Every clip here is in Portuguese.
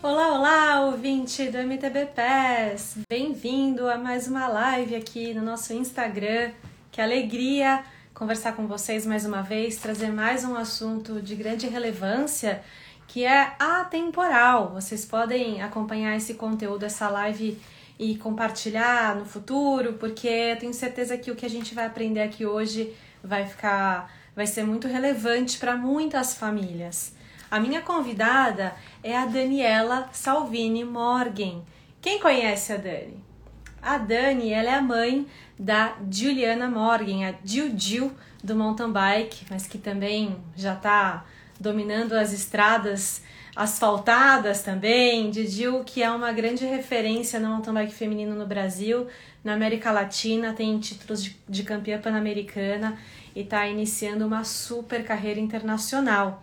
Olá, olá, ouvinte do MTB Pass! Bem-vindo a mais uma live aqui no nosso Instagram. Que alegria conversar com vocês mais uma vez, trazer mais um assunto de grande relevância que é atemporal. Vocês podem acompanhar esse conteúdo, essa live e compartilhar no futuro, porque eu tenho certeza que o que a gente vai aprender aqui hoje vai ficar vai ser muito relevante para muitas famílias. A minha convidada é a Daniela Salvini Morgan. Quem conhece a Dani? A Dani, ela é a mãe da Juliana Morgan, a Jill Jill do mountain bike, mas que também já está dominando as estradas asfaltadas também. Didil, que é uma grande referência no mountain bike feminino no Brasil, na América Latina, tem títulos de, de campeã pan-americana e está iniciando uma super carreira internacional.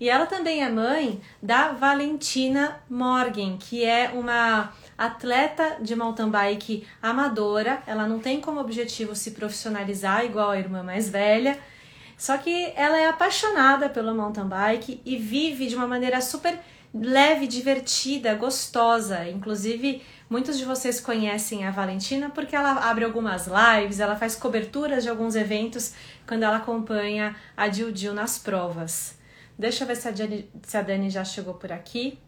E ela também é mãe da Valentina Morgan, que é uma atleta de mountain bike amadora. Ela não tem como objetivo se profissionalizar igual a irmã mais velha. Só que ela é apaixonada pelo mountain bike e vive de uma maneira super leve, divertida, gostosa. Inclusive, muitos de vocês conhecem a Valentina porque ela abre algumas lives, ela faz coberturas de alguns eventos quando ela acompanha a Dil Dil nas provas. Deixa eu ver se a, Dani, se a Dani já chegou por aqui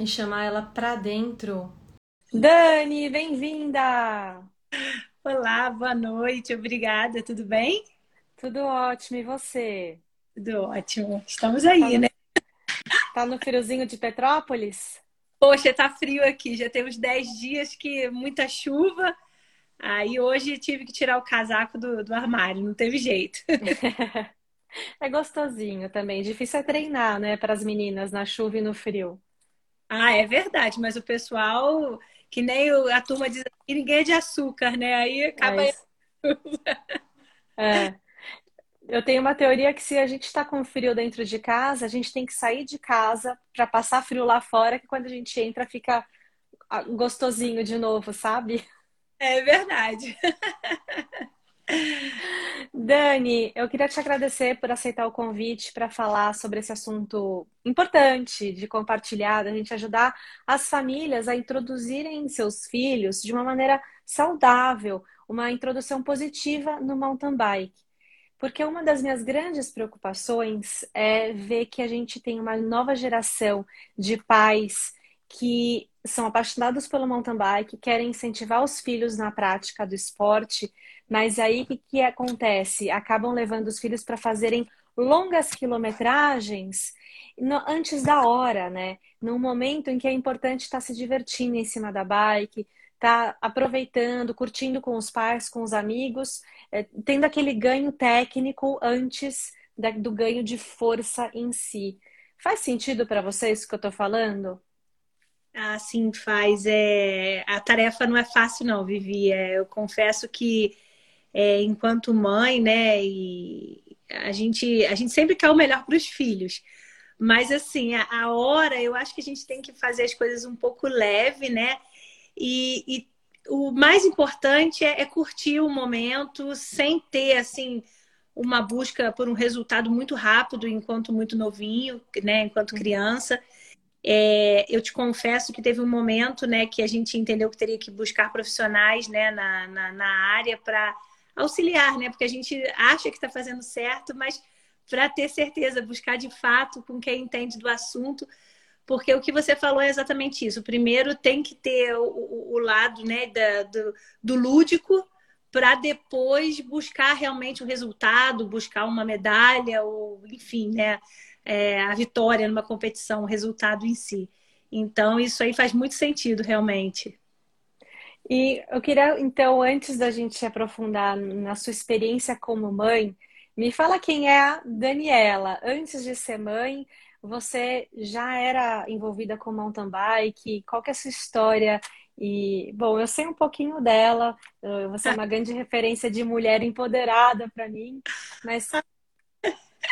e chamar ela pra dentro. Dani, bem-vinda! Olá, boa noite, obrigada, tudo bem? Tudo ótimo, e você? Tudo ótimo, estamos aí, tá no, né? Tá no friozinho de Petrópolis? Poxa, tá frio aqui, já temos 10 dias que muita chuva, aí hoje tive que tirar o casaco do, do armário, não teve jeito. É gostosinho também. Difícil é treinar, né, para as meninas na chuva e no frio. Ah, é verdade, mas o pessoal, que nem a turma diz que ninguém é de açúcar, né? Aí acaba. É, é. Eu tenho uma teoria que se a gente está com frio dentro de casa, a gente tem que sair de casa para passar frio lá fora, que quando a gente entra fica ah, gostosinho de novo, sabe? É verdade. Dani, eu queria te agradecer por aceitar o convite para falar sobre esse assunto importante de compartilhar, da gente ajudar as famílias a introduzirem seus filhos de uma maneira saudável, uma introdução positiva no mountain bike. Porque uma das minhas grandes preocupações é ver que a gente tem uma nova geração de pais que são apaixonados pelo mountain bike, querem incentivar os filhos na prática do esporte, mas aí o que, que acontece? Acabam levando os filhos para fazerem longas quilometragens antes da hora, né? Num momento em que é importante estar tá se divertindo em cima da bike, tá aproveitando, curtindo com os pais, com os amigos, é, tendo aquele ganho técnico antes da, do ganho de força em si. Faz sentido para vocês o que eu estou falando? Ah, sim, faz. É... A tarefa não é fácil, não, Vivi. É, eu confesso que, é, enquanto mãe, né, e a gente, a gente sempre quer o melhor para os filhos. Mas, assim, a, a, hora, eu acho que a gente tem que fazer as coisas um pouco leve, né? E, e o mais importante é, é curtir o momento sem ter, assim, uma busca por um resultado muito rápido enquanto muito novinho, né, enquanto uhum. criança. É, eu te confesso que teve um momento né, que a gente entendeu que teria que buscar profissionais né, na, na, na área para auxiliar, né? Porque a gente acha que está fazendo certo, mas para ter certeza, buscar de fato com quem entende do assunto, porque o que você falou é exatamente isso. Primeiro tem que ter o, o lado né, da, do, do lúdico para depois buscar realmente o resultado, buscar uma medalha, ou enfim, né? É, a vitória numa competição, o resultado em si. Então, isso aí faz muito sentido, realmente. E eu queria, então, antes da gente aprofundar na sua experiência como mãe, me fala quem é a Daniela. Antes de ser mãe, você já era envolvida com mountain bike? Qual que é a sua história? E, bom, eu sei um pouquinho dela, você é uma grande referência de mulher empoderada para mim, mas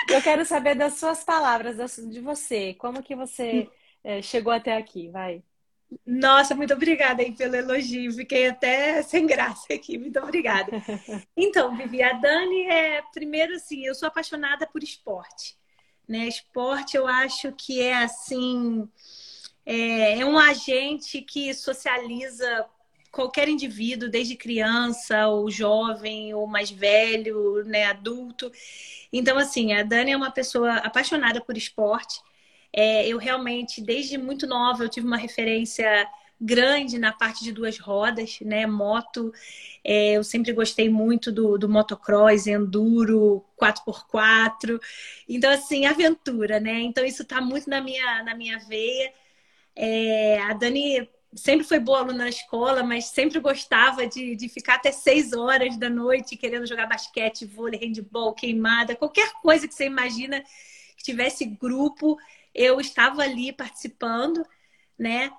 eu quero saber das suas palavras, de você. Como que você é, chegou até aqui? Vai. Nossa, muito obrigada aí pelo elogio. Fiquei até sem graça aqui. Muito obrigada. Então, Vivi, a Dani é primeiro assim, eu sou apaixonada por esporte. Né? Esporte eu acho que é assim é, é um agente que socializa qualquer indivíduo, desde criança, ou jovem, ou mais velho, né, adulto. Então, assim, a Dani é uma pessoa apaixonada por esporte. É, eu realmente, desde muito nova, eu tive uma referência grande na parte de duas rodas, né? Moto. É, eu sempre gostei muito do, do motocross, enduro, 4x4. Então, assim, aventura, né? Então, isso está muito na minha, na minha veia. É, a Dani sempre foi boa aluna na escola, mas sempre gostava de, de ficar até seis horas da noite querendo jogar basquete, vôlei, handball, queimada, qualquer coisa que você imagina que tivesse grupo, eu estava ali participando, né?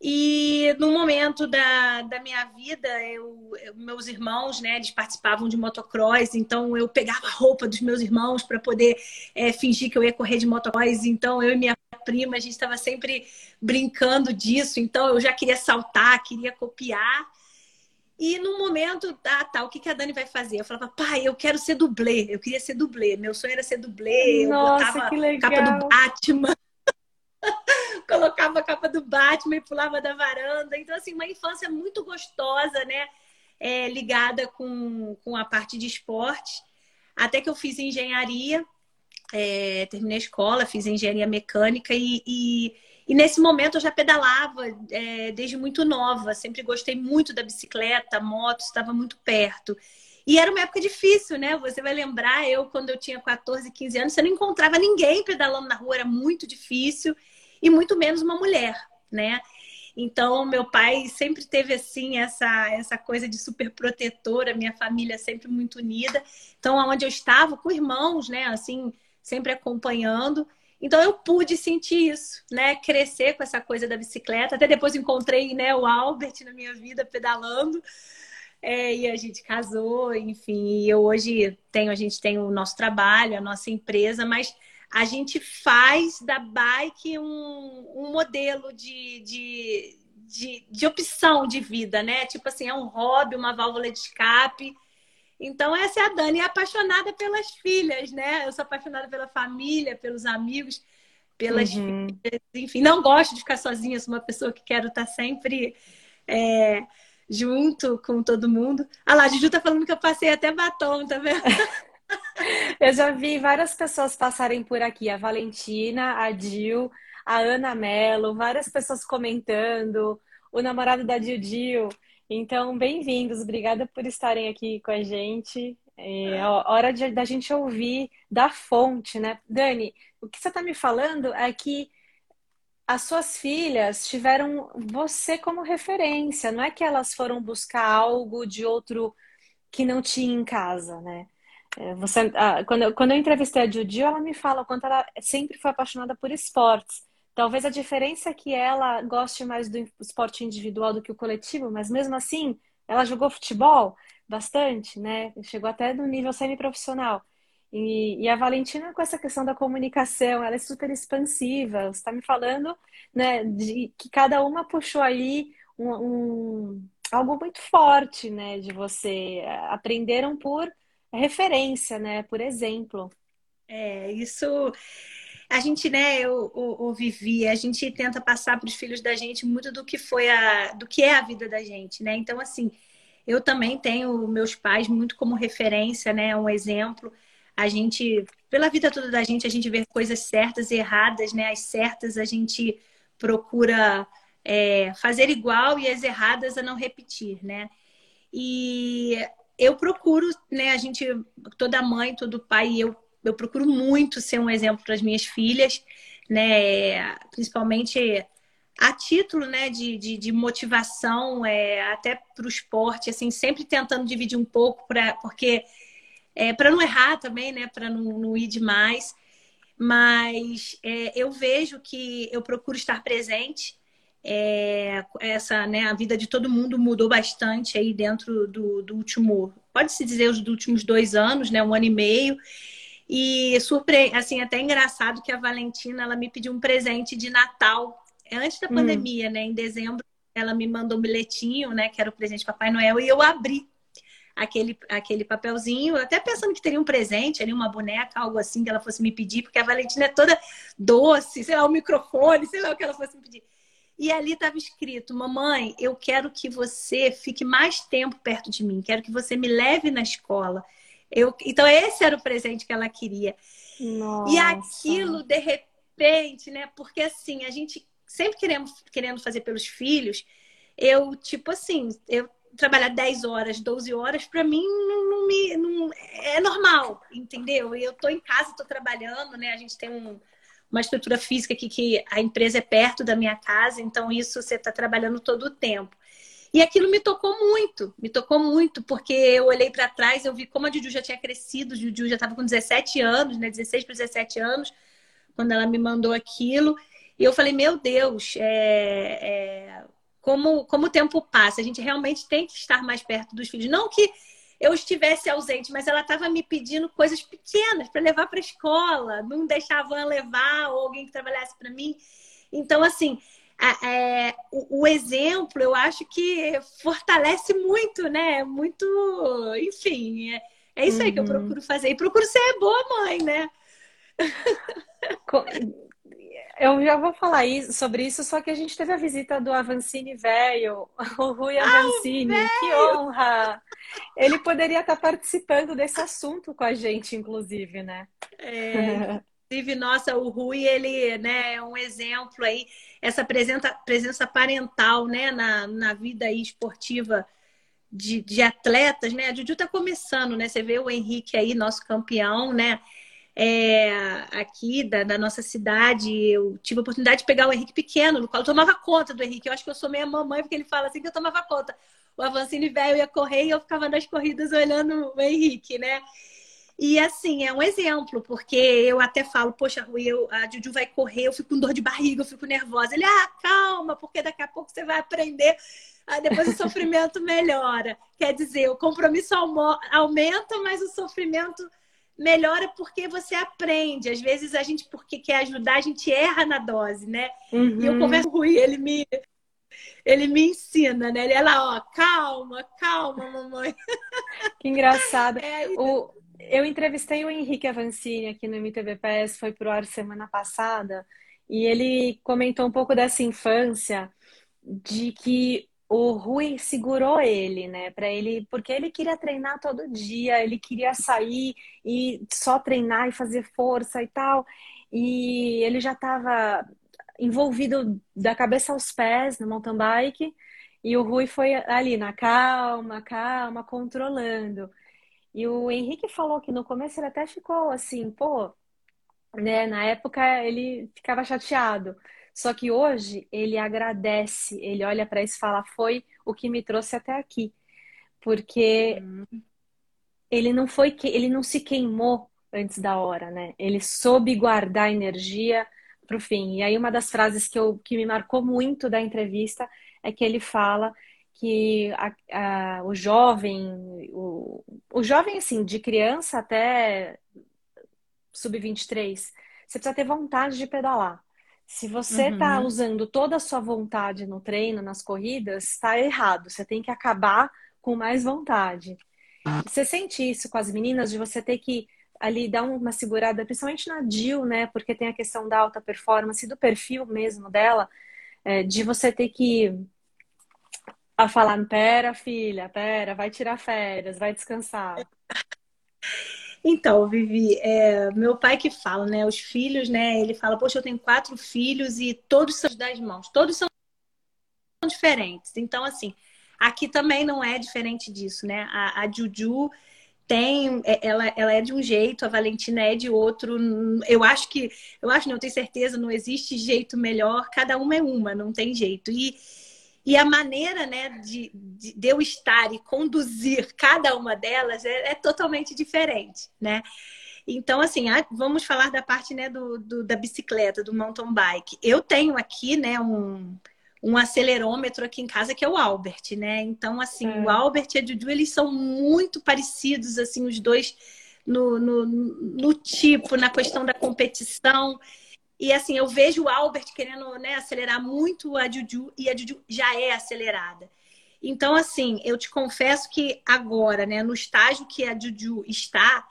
E no momento da, da minha vida, eu, eu, meus irmãos, né, eles participavam de motocross, então eu pegava a roupa dos meus irmãos para poder é, fingir que eu ia correr de motocross. Então eu e minha prima, a gente estava sempre brincando disso, então eu já queria saltar, queria copiar. E no momento, ah, tá, o que, que a Dani vai fazer? Eu falava, pai, eu quero ser dublê, eu queria ser dublê, meu sonho era ser dublê, Nossa, eu botava que legal. capa do Batman. colocava a capa do Batman e pulava da varanda. Então, assim, uma infância muito gostosa, né? É, ligada com, com a parte de esporte. Até que eu fiz engenharia, é, terminei a escola, fiz engenharia mecânica e, e, e nesse momento eu já pedalava é, desde muito nova. Sempre gostei muito da bicicleta, moto, estava muito perto. E era uma época difícil, né? Você vai lembrar, eu, quando eu tinha 14, 15 anos, você não encontrava ninguém pedalando na rua, era muito difícil e muito menos uma mulher, né? Então, meu pai sempre teve assim essa essa coisa de super protetora, minha família sempre muito unida. Então, aonde eu estava com irmãos, né, assim, sempre acompanhando. Então eu pude sentir isso, né? Crescer com essa coisa da bicicleta. Até depois encontrei, né, o Albert na minha vida pedalando. É, e a gente casou, enfim. E eu hoje tenho, a gente tem o nosso trabalho, a nossa empresa, mas a gente faz da bike um, um modelo de, de, de, de, opção de vida, né? Tipo assim, é um hobby, uma válvula de escape. Então, essa é a Dani, é apaixonada pelas filhas, né? Eu sou apaixonada pela família, pelos amigos, pelas uhum. filhas, enfim. Não gosto de ficar sozinha, sou uma pessoa que quero estar sempre é, junto com todo mundo. Ah lá, a Juju tá falando que eu passei até batom, tá vendo? Eu já vi várias pessoas passarem por aqui, a Valentina, a Dil, a Ana Mello, várias pessoas comentando, o namorado da Dil Dil. Então, bem-vindos, obrigada por estarem aqui com a gente. É hora de, da gente ouvir da fonte, né? Dani, o que você está me falando é que as suas filhas tiveram você como referência, não é que elas foram buscar algo de outro que não tinha em casa, né? É, você, ah, quando, eu, quando eu entrevistei a Judy, ela me fala o quanto ela sempre foi apaixonada por esportes. Talvez a diferença é que ela goste mais do esporte individual do que o coletivo, mas mesmo assim, ela jogou futebol bastante, né? Chegou até no nível semiprofissional. E, e a Valentina, com essa questão da comunicação, ela é super expansiva. Você está me falando né, de que cada uma puxou aí um, um, algo muito forte, né? De você. Aprenderam por referência, né? Por exemplo. É, isso a gente, né, eu, eu, eu, vivi, a gente tenta passar para os filhos da gente muito do que foi a, do que é a vida da gente, né? Então, assim, eu também tenho meus pais muito como referência, né? Um exemplo. A gente, pela vida toda da gente, a gente vê coisas certas e erradas, né? As certas a gente procura é, fazer igual e as erradas a não repetir, né? E eu procuro, né, a gente, toda mãe, todo pai, eu, eu procuro muito ser um exemplo para as minhas filhas, né, principalmente a título, né, de, de, de motivação, é, até para o esporte, assim, sempre tentando dividir um pouco, pra, porque é, para não errar também, né, para não, não ir demais, mas é, eu vejo que eu procuro estar presente, é, essa, né, a vida de todo mundo mudou bastante aí dentro do, do último, pode-se dizer, os últimos dois anos, né, um ano e meio. E surpre... assim, até engraçado que a Valentina ela me pediu um presente de Natal antes da hum. pandemia, né? Em dezembro, ela me mandou um bilhetinho, né? Que era o presente de Papai Noel, e eu abri aquele, aquele papelzinho, até pensando que teria um presente ali, uma boneca, algo assim que ela fosse me pedir, porque a Valentina é toda doce, sei lá, o um microfone, sei lá o que ela fosse me pedir. E ali estava escrito: Mamãe, eu quero que você fique mais tempo perto de mim, quero que você me leve na escola. Eu... Então, esse era o presente que ela queria. Nossa. E aquilo, de repente, né? Porque assim, a gente sempre queremos, querendo fazer pelos filhos, eu, tipo assim, eu trabalhar 10 horas, 12 horas, para mim não, não me não, é normal, entendeu? Eu tô em casa, tô trabalhando, né? A gente tem um, uma estrutura física aqui que a empresa é perto da minha casa, então isso você está trabalhando todo o tempo. E aquilo me tocou muito, me tocou muito, porque eu olhei para trás, eu vi como a Juju já tinha crescido, a Juju já estava com 17 anos, né? 16 para 17 anos, quando ela me mandou aquilo. E eu falei, meu Deus, é, é, como, como o tempo passa, a gente realmente tem que estar mais perto dos filhos. Não que eu estivesse ausente, mas ela estava me pedindo coisas pequenas para levar para a escola, não deixar a van levar ou alguém que trabalhasse para mim. Então, assim, é, o, o, exemplo eu acho que fortalece muito, né? Muito, enfim, é, é isso aí que eu uhum. procuro fazer. E procuro ser boa mãe, né? Eu já vou falar isso, sobre isso, só que a gente teve a visita do Avancini velho, o Rui ah, Avancini, ah, que honra! Ele poderia estar participando desse assunto com a gente, inclusive, né? É, inclusive, nossa, o Rui, ele né, é um exemplo aí, essa presença, presença parental né, na, na vida esportiva de, de atletas, né? A Juju tá começando, né? Você vê o Henrique aí, nosso campeão, né? é, aqui da, da, nossa cidade, eu tive a oportunidade de pegar o Henrique pequeno, no qual eu tomava conta do Henrique. Eu acho que eu sou meia mamãe, porque ele fala assim que eu tomava conta. O Avancini velho ia correr e eu ficava nas corridas olhando o Henrique, né? E assim, é um exemplo, porque eu até falo, poxa, Rui, eu, a Juju vai correr, eu fico com dor de barriga, eu fico nervosa. Ele, ah, calma, porque daqui a pouco você vai aprender. Aí depois o sofrimento melhora. Quer dizer, o compromisso aumenta, mas o sofrimento melhora porque você aprende. Às vezes a gente, porque quer ajudar, a gente erra na dose, né? Uhum. E eu converso com ele, ele me, ele me ensina, né? Ele é lá, ó, calma, calma, mamãe. Que engraçado. É, o, eu entrevistei o Henrique Avancini aqui no MTBPS, foi pro ar semana passada, e ele comentou um pouco dessa infância, de que o Rui segurou ele, né, para ele, porque ele queria treinar todo dia, ele queria sair e só treinar e fazer força e tal. E ele já estava envolvido da cabeça aos pés no mountain bike, e o Rui foi ali na calma, calma, controlando. E o Henrique falou que no começo ele até ficou assim, pô, né, na época ele ficava chateado. Só que hoje ele agradece, ele olha para isso e fala: foi o que me trouxe até aqui. Porque uhum. ele não foi que ele não se queimou antes da hora, né? Ele soube guardar energia para o fim. E aí uma das frases que, eu, que me marcou muito da entrevista é que ele fala que a, a, o jovem, o, o jovem assim, de criança até sub-23, você precisa ter vontade de pedalar. Se você está uhum. usando toda a sua vontade no treino, nas corridas, está errado. Você tem que acabar com mais vontade. Você sente isso com as meninas de você ter que ali dar uma segurada, principalmente na Jill, né? Porque tem a questão da alta performance, do perfil mesmo dela, é, de você ter que a falar, pera, filha, pera, vai tirar férias, vai descansar. Então, Vivi, é, meu pai que fala, né? Os filhos, né? Ele fala, poxa, eu tenho quatro filhos e todos são das mãos, todos são diferentes. Então, assim, aqui também não é diferente disso, né? A, a Juju tem, é, ela, ela é de um jeito, a Valentina é de outro. Eu acho que, eu acho, não, tenho certeza, não existe jeito melhor, cada uma é uma, não tem jeito. E e a maneira né, de, de, de eu estar e conduzir cada uma delas é, é totalmente diferente, né? Então, assim, vamos falar da parte né, do, do, da bicicleta, do mountain bike. Eu tenho aqui né, um, um acelerômetro aqui em casa que é o Albert, né? Então, assim, é. o Albert e a Juju, eles são muito parecidos, assim, os dois no, no, no tipo, na questão da competição. E assim, eu vejo o Albert querendo né, acelerar muito a Juju e a Juju já é acelerada. Então, assim, eu te confesso que agora, né, no estágio que a Juju está,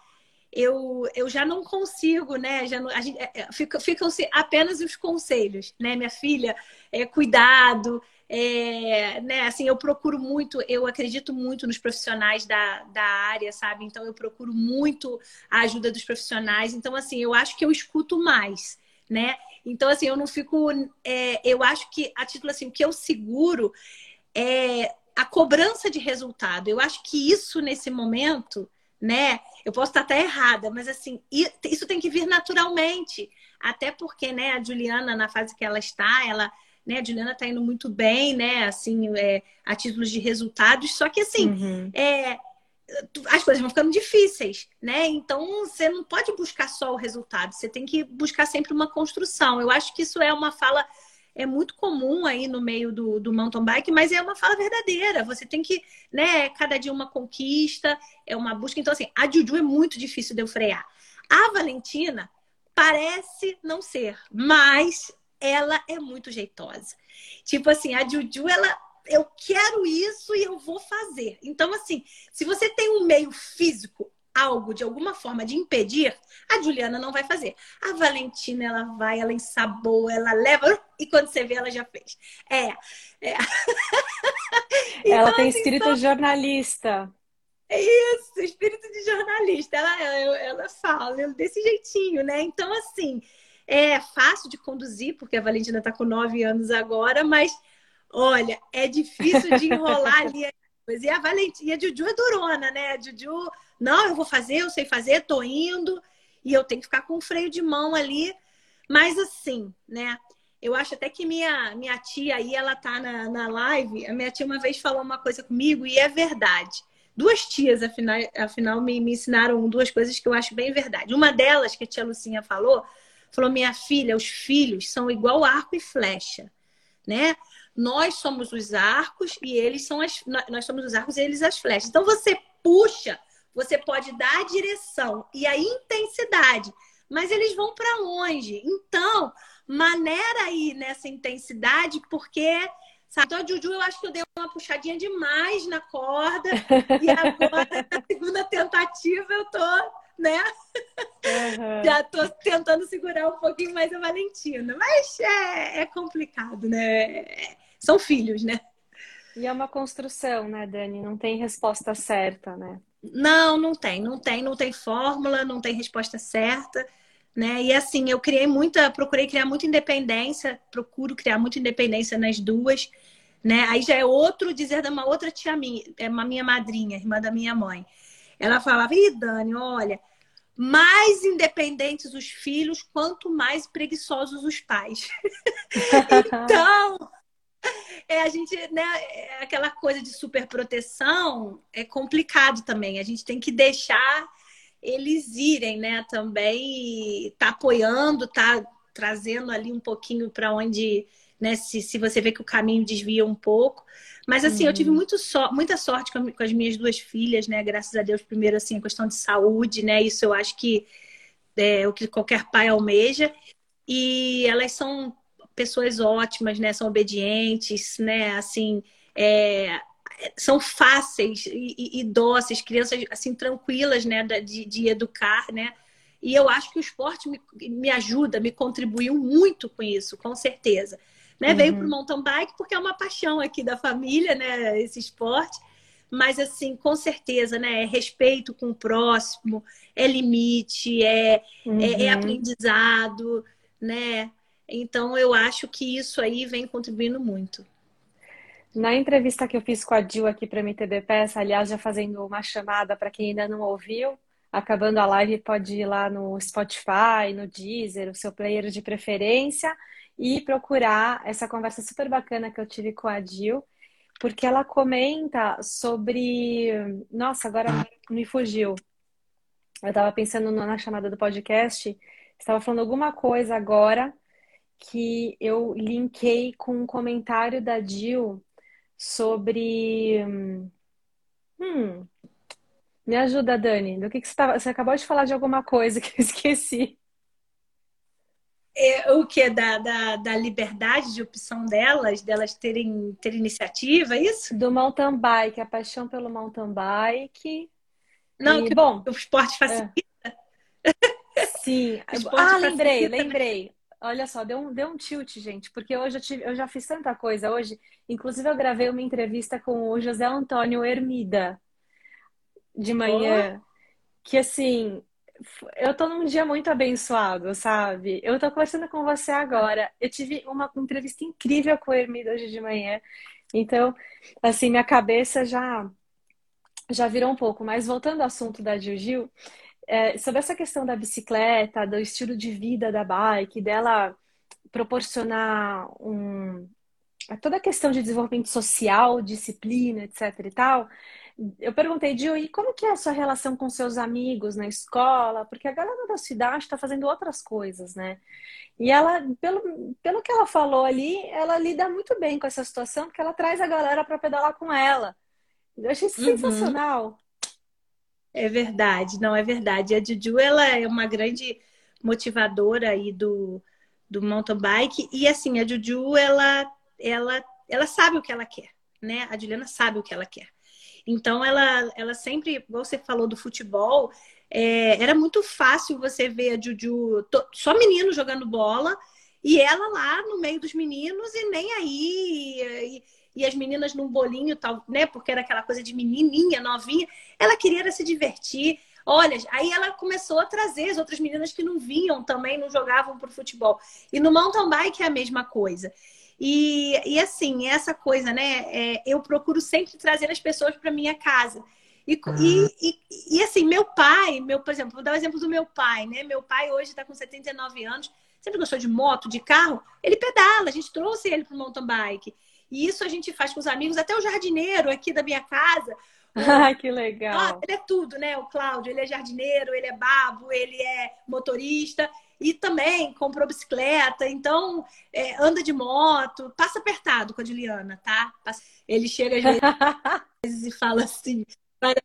eu, eu já não consigo, né? Já não, a gente, é, é, fica, ficam apenas os conselhos, né, minha filha? É, cuidado, é, né, assim, eu procuro muito, eu acredito muito nos profissionais da, da área, sabe? Então, eu procuro muito a ajuda dos profissionais. Então, assim, eu acho que eu escuto mais, né? Então, assim, eu não fico. É, eu acho que, a título assim, o que eu seguro é a cobrança de resultado. Eu acho que isso, nesse momento, né? Eu posso estar até errada, mas assim, isso tem que vir naturalmente. Até porque, né, a Juliana, na fase que ela está, ela, né, a Juliana está indo muito bem, né, assim, é, a títulos de resultados, só que assim, uhum. é, as coisas vão ficando difíceis, né? Então você não pode buscar só o resultado, você tem que buscar sempre uma construção. Eu acho que isso é uma fala é muito comum aí no meio do, do mountain bike, mas é uma fala verdadeira. Você tem que, né, cada dia uma conquista, é uma busca. Então, assim, a Juju é muito difícil de eu frear. A Valentina parece não ser, mas ela é muito jeitosa. Tipo assim, a Juju, ela, eu quero isso e eu vou fazer. Então, assim, se você tem um meio físico algo de alguma forma de impedir, a Juliana não vai fazer. A Valentina, ela vai, ela ensaboa, ela leva e quando você vê, ela já fez. É. é. então, ela tem assim, espírito só... jornalista. Isso, espírito de jornalista. Ela, ela, ela fala desse jeitinho, né? Então, assim, é fácil de conduzir, porque a Valentina está com nove anos agora, mas olha, é difícil de enrolar ali. E a Valentina, e a Juju é durona, né? A Juju não, eu vou fazer, eu sei fazer, tô indo. E eu tenho que ficar com o freio de mão ali. Mas assim, né? Eu acho até que minha, minha tia aí, ela tá na, na live. A minha tia uma vez falou uma coisa comigo e é verdade. Duas tias, afinal, afinal me, me ensinaram duas coisas que eu acho bem verdade. Uma delas, que a tia Lucinha falou, falou: minha filha, os filhos são igual arco e flecha, né? Nós somos os arcos e eles são as. Nós somos os arcos e eles as flechas. Então você puxa você pode dar a direção e a intensidade, mas eles vão para onde? Então, maneira aí nessa intensidade, porque Sabe? Então, a Juju, eu acho que eu dei uma puxadinha demais na corda. e agora, na segunda tentativa, eu tô, né? Uhum. Já tô tentando segurar um pouquinho mais a Valentina. Mas é, é complicado, né? São filhos, né? E é uma construção, né, Dani? Não tem resposta certa, né? Não, não tem, não tem, não tem fórmula, não tem resposta certa, né? E assim, eu criei muita, procurei criar muita independência, procuro criar muita independência nas duas, né? Aí já é outro dizer de uma outra tia minha, é uma minha madrinha, irmã da minha mãe. Ela falava: "Ih, Dani, olha, mais independentes os filhos, quanto mais preguiçosos os pais". então, é, a gente, né, é aquela coisa de superproteção é complicado também. A gente tem que deixar eles irem, né, também tá apoiando, tá trazendo ali um pouquinho para onde, né, se, se você vê que o caminho desvia um pouco. Mas assim, uhum. eu tive uhum. muito so, muita sorte com, com, as minhas duas filhas, né? Graças a Deus, primeiro assim, a questão de saúde, né? Isso eu acho que é o que qualquer pai almeja. E elas são pessoas ótimas, né? São obedientes, né? Assim, é, são fáceis e, e, dóceis, crianças assim tranquilas, né? De, de educar, né? E eu acho que o esporte me, me ajuda, me contribuiu muito com isso, com certeza. Né? Uhum. Veio para o mountain bike porque é uma paixão aqui da família, né? Esse esporte. Mas, assim, com certeza, né? É respeito com o próximo, é limite, é, uhum. é, é uhum. aprendizado, né? Então, eu acho que isso aí vem contribuindo muito. Na entrevista que eu fiz com a Dil aqui para a MTBPS, aliás, já fazendo uma chamada para quem ainda não ouviu, acabando a live, pode ir lá no Spotify, no Deezer, o seu player de preferência, e procurar essa conversa super bacana que eu tive com a Dil, porque ela comenta sobre. Nossa, agora me fugiu. Eu estava pensando na chamada do podcast, estava falando alguma coisa agora que eu linkei com um comentário da Jill sobre. Hum, me ajuda, Dani. Do que, que você, tava... você acabou de falar de alguma coisa que eu esqueci. É, o que é da, da, da, liberdade de opção delas, delas terem ter iniciativa, é isso? Do mountain bike, a paixão pelo mountain bike. Não, e, que bom, o esporte facilita. É. Sim. ah, lembrei, lembrei. Olha só, deu um, deu um tilt, gente, porque hoje eu, tive, eu já fiz tanta coisa hoje. Inclusive, eu gravei uma entrevista com o José Antônio Hermida de manhã. Oh. Que assim, eu tô num dia muito abençoado, sabe? Eu tô conversando com você agora. Eu tive uma entrevista incrível com o Hermida hoje de manhã. Então, assim, minha cabeça já já virou um pouco. Mas voltando ao assunto da Gil, é, sobre essa questão da bicicleta, do estilo de vida da bike, dela proporcionar um, toda a questão de desenvolvimento social, disciplina, etc e tal, eu perguntei, Gil, e como que é a sua relação com seus amigos na escola? Porque a galera da cidade está fazendo outras coisas, né? E ela, pelo, pelo que ela falou ali, ela lida muito bem com essa situação, porque ela traz a galera para pedalar com ela. Eu achei uhum. sensacional. É verdade, não é verdade. A Juju, ela é uma grande motivadora aí do, do mountain bike. E assim, a Juju, ela, ela, ela sabe o que ela quer, né? A Juliana sabe o que ela quer. Então, ela, ela sempre, você falou do futebol, é, era muito fácil você ver a Juju, to, só menino jogando bola, e ela lá no meio dos meninos e nem aí. E, e as meninas num bolinho, tal, né? Porque era aquela coisa de menininha, novinha. Ela queria se divertir. Olha, aí ela começou a trazer as outras meninas que não vinham também, não jogavam por futebol. E no mountain bike é a mesma coisa. E, e assim, essa coisa, né? É, eu procuro sempre trazer as pessoas para minha casa. E, uhum. e, e, e, assim, meu pai, meu, por exemplo, vou dar o um exemplo do meu pai, né? Meu pai hoje está com 79 anos, sempre gostou de moto, de carro, ele pedala, a gente trouxe ele para o mountain bike. E isso a gente faz com os amigos, até o jardineiro aqui da minha casa. Ah, que legal. Ah, ele é tudo, né? O Cláudio, ele é jardineiro, ele é babo, ele é motorista e também comprou bicicleta, então é, anda de moto, passa apertado com a Juliana, tá? Ele chega às vezes e fala assim, para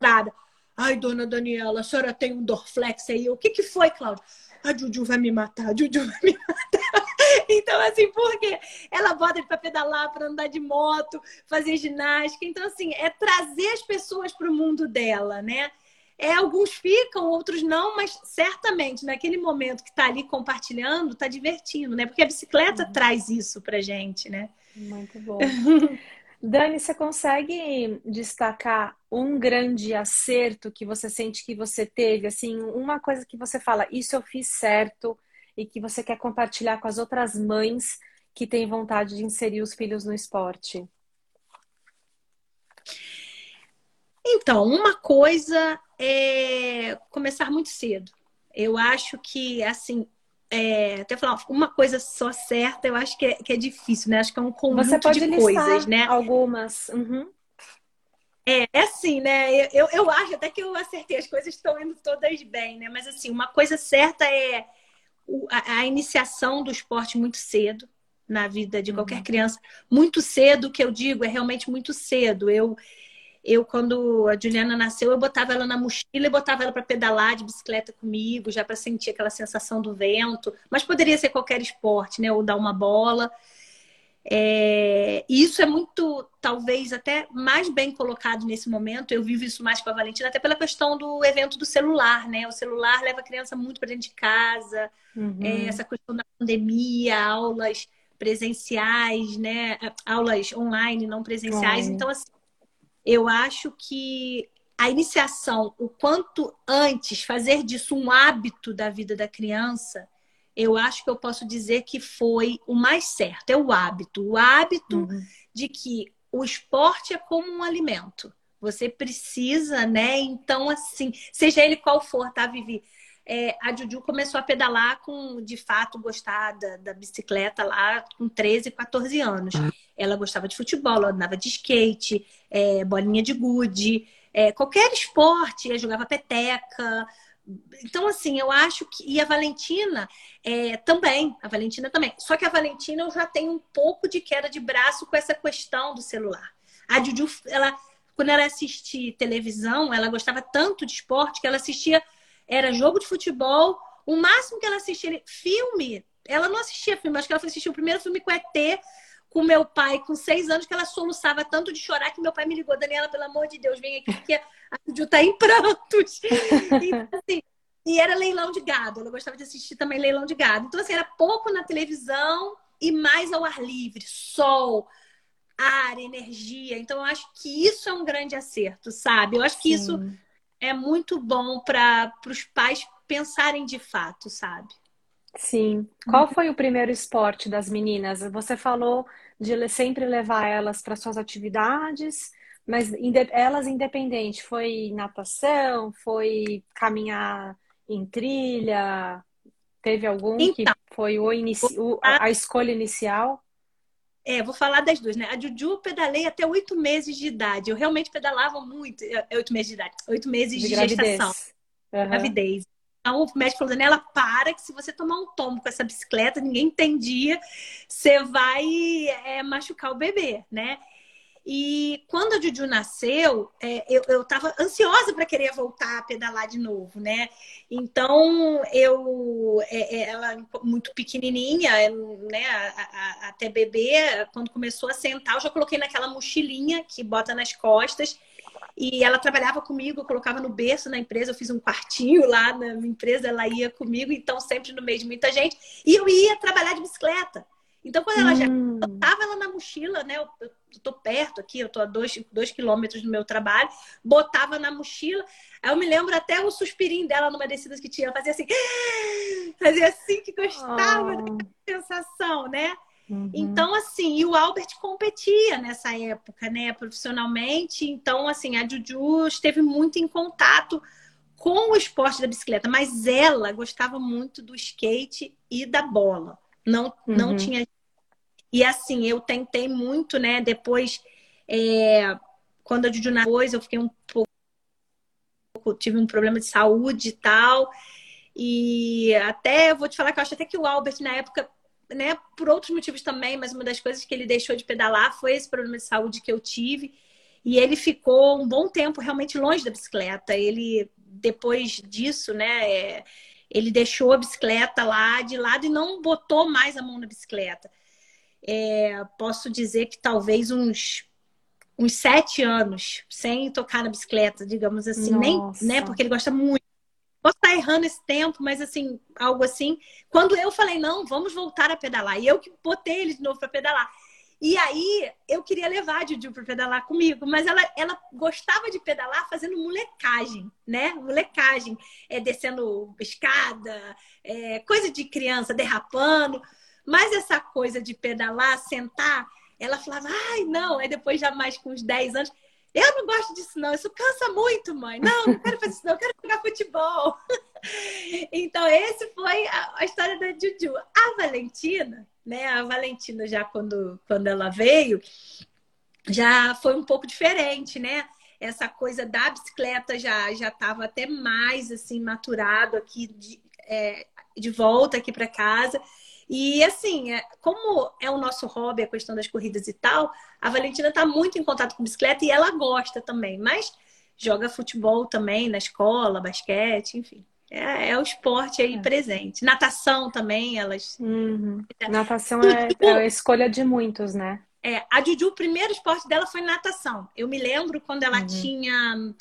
a Ai, dona Daniela, a senhora tem um Dorflex aí. O que, que foi, Cláudio? A Juju vai me matar, a Juju vai me matar. Então, assim, porque ela bota ele para pedalar, para andar de moto, fazer ginástica. Então, assim, é trazer as pessoas para o mundo dela, né? É, alguns ficam, outros não, mas certamente naquele momento que está ali compartilhando, está divertindo, né? Porque a bicicleta uhum. traz isso pra gente, né? Muito bom. Dani, você consegue destacar um grande acerto que você sente que você teve? Assim, uma coisa que você fala, isso eu fiz certo e que você quer compartilhar com as outras mães que têm vontade de inserir os filhos no esporte? Então, uma coisa é começar muito cedo. Eu acho que, assim, é, até falar uma coisa só certa, eu acho que é, que é difícil, né? Acho que é um conjunto Você pode de coisas, né? Algumas. Uhum. É, é assim, né? Eu, eu acho até que eu acertei, as coisas estão indo todas bem, né? Mas assim, uma coisa certa é a, a iniciação do esporte muito cedo na vida de qualquer uhum. criança. Muito cedo, o que eu digo é realmente muito cedo. Eu eu, quando a Juliana nasceu, eu botava ela na mochila e botava ela para pedalar de bicicleta comigo, já para sentir aquela sensação do vento. Mas poderia ser qualquer esporte, né? Ou dar uma bola. É... E isso é muito, talvez, até mais bem colocado nesse momento. Eu vivo isso mais com a Valentina, até pela questão do evento do celular, né? O celular leva a criança muito para dentro de casa. Uhum. É, essa questão da pandemia, aulas presenciais, né? Aulas online, não presenciais. Então, assim, eu acho que a iniciação, o quanto antes fazer disso um hábito da vida da criança, eu acho que eu posso dizer que foi o mais certo, é o hábito. O hábito uhum. de que o esporte é como um alimento. Você precisa, né? Então, assim, seja ele qual for, tá, Vivi? É, a Juju começou a pedalar com, de fato, gostar da, da, bicicleta lá com 13, 14 anos. Uhum. Ela gostava de futebol, ela andava de skate, é, bolinha de gude, é, qualquer esporte, ela jogava peteca. Então, assim, eu acho que. E a Valentina é, também, a Valentina também. Só que a Valentina eu já tenho um pouco de queda de braço com essa questão do celular. A Juju, ela, quando ela assistia televisão, ela gostava tanto de esporte que ela assistia era jogo de futebol. O máximo que ela assistia filme, ela não assistia filme, acho que ela foi assistir o primeiro filme com ET com meu pai com seis anos, que ela soluçava tanto de chorar que meu pai me ligou, Daniela, pelo amor de Deus, vem aqui, que a Ju tá em prantos. Então, assim, e era leilão de gado. Ela gostava de assistir também leilão de gado. Então, assim, era pouco na televisão e mais ao ar livre, sol, ar, energia. Então, eu acho que isso é um grande acerto, sabe? Eu acho que Sim. isso é muito bom para os pais pensarem de fato, sabe? Sim. Qual foi o primeiro esporte das meninas? Você falou de sempre levar elas para suas atividades, mas elas independente, foi natação, foi caminhar em trilha? Teve algum então, que foi o, inici... a escolha inicial? É, vou falar das duas, né? A Juju pedalei até oito meses de idade. Eu realmente pedalava muito. É, oito meses de idade. Oito meses de, de gestação. Uhum. Gravidez. Então o médico falou, Daniela, para que se você tomar um tombo com essa bicicleta, ninguém entendia, você vai é, machucar o bebê, né? E quando a Juju nasceu, é, eu, eu tava ansiosa para querer voltar a pedalar de novo, né? Então, eu, é, ela muito pequenininha, né? A, a, até bebê, quando começou a sentar, eu já coloquei naquela mochilinha que bota nas costas. E ela trabalhava comigo, eu colocava no berço na empresa, eu fiz um quartinho lá na empresa, ela ia comigo, então sempre no meio de muita gente. E eu ia trabalhar de bicicleta. Então, quando ela já hum. botava ela na mochila, né? Eu, eu tô perto aqui, eu tô a dois, dois quilômetros do meu trabalho, botava na mochila. Aí eu me lembro até o suspirinho dela numa descida que tinha, fazia assim, fazia assim que gostava oh. da sensação, né? Uhum. Então, assim, e o Albert competia nessa época, né, profissionalmente. Então, assim, a Juju esteve muito em contato com o esporte da bicicleta, mas ela gostava muito do skate e da bola. Não, uhum. não tinha. E assim, eu tentei muito, né? Depois, é... quando a Juju depois, eu fiquei um pouco. Tive um problema de saúde e tal. E até eu vou te falar que eu acho até que o Albert, na época, né, por outros motivos também, mas uma das coisas que ele deixou de pedalar foi esse problema de saúde que eu tive. E ele ficou um bom tempo realmente longe da bicicleta. Ele, depois disso, né, é, ele deixou a bicicleta lá de lado e não botou mais a mão na bicicleta. É, posso dizer que talvez uns, uns sete anos sem tocar na bicicleta, digamos assim, Nossa. nem, né? Porque ele gosta muito. Posso estar errando esse tempo, mas assim, algo assim. Quando eu falei, não, vamos voltar a pedalar, e eu que botei ele de novo para pedalar. E aí eu queria levar a Juju para pedalar comigo, mas ela, ela gostava de pedalar fazendo molecagem, né? Molecagem, é, descendo escada, é, coisa de criança, derrapando. Mas essa coisa de pedalar, sentar, ela falava, ai, não. Aí depois, já mais com uns 10 anos, eu não gosto disso, não. Isso cansa muito, mãe. Não, não quero fazer isso, não. Eu quero jogar futebol. então, esse foi a, a história da Juju. A Valentina, né? A Valentina já quando, quando ela veio, já foi um pouco diferente, né? Essa coisa da bicicleta já já estava até mais assim maturado aqui de, é, de volta aqui para casa. E assim, é, como é o nosso hobby, a questão das corridas e tal, a Valentina está muito em contato com bicicleta e ela gosta também, mas joga futebol também na escola, basquete, enfim é, é o esporte aí é. presente. Natação também, elas. Uhum. Natação é, é, a escolha de muitos, né? É, a Juju, o primeiro esporte dela foi natação. Eu me lembro quando ela uhum. tinha.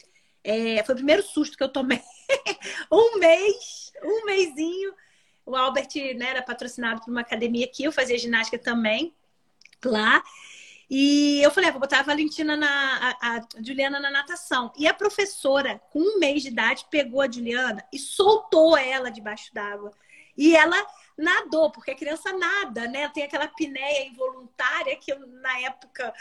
É, foi o primeiro susto que eu tomei. um mês, um mêsinho. O Albert né, era patrocinado por uma academia aqui, eu fazia ginástica também lá. E eu falei, ah, vou botar a Valentina na a, a, Juliana na natação. E a professora, com um mês de idade, pegou a Juliana e soltou ela debaixo d'água. E ela nadou, porque a criança nada, né? Tem aquela pinéia involuntária que eu, na época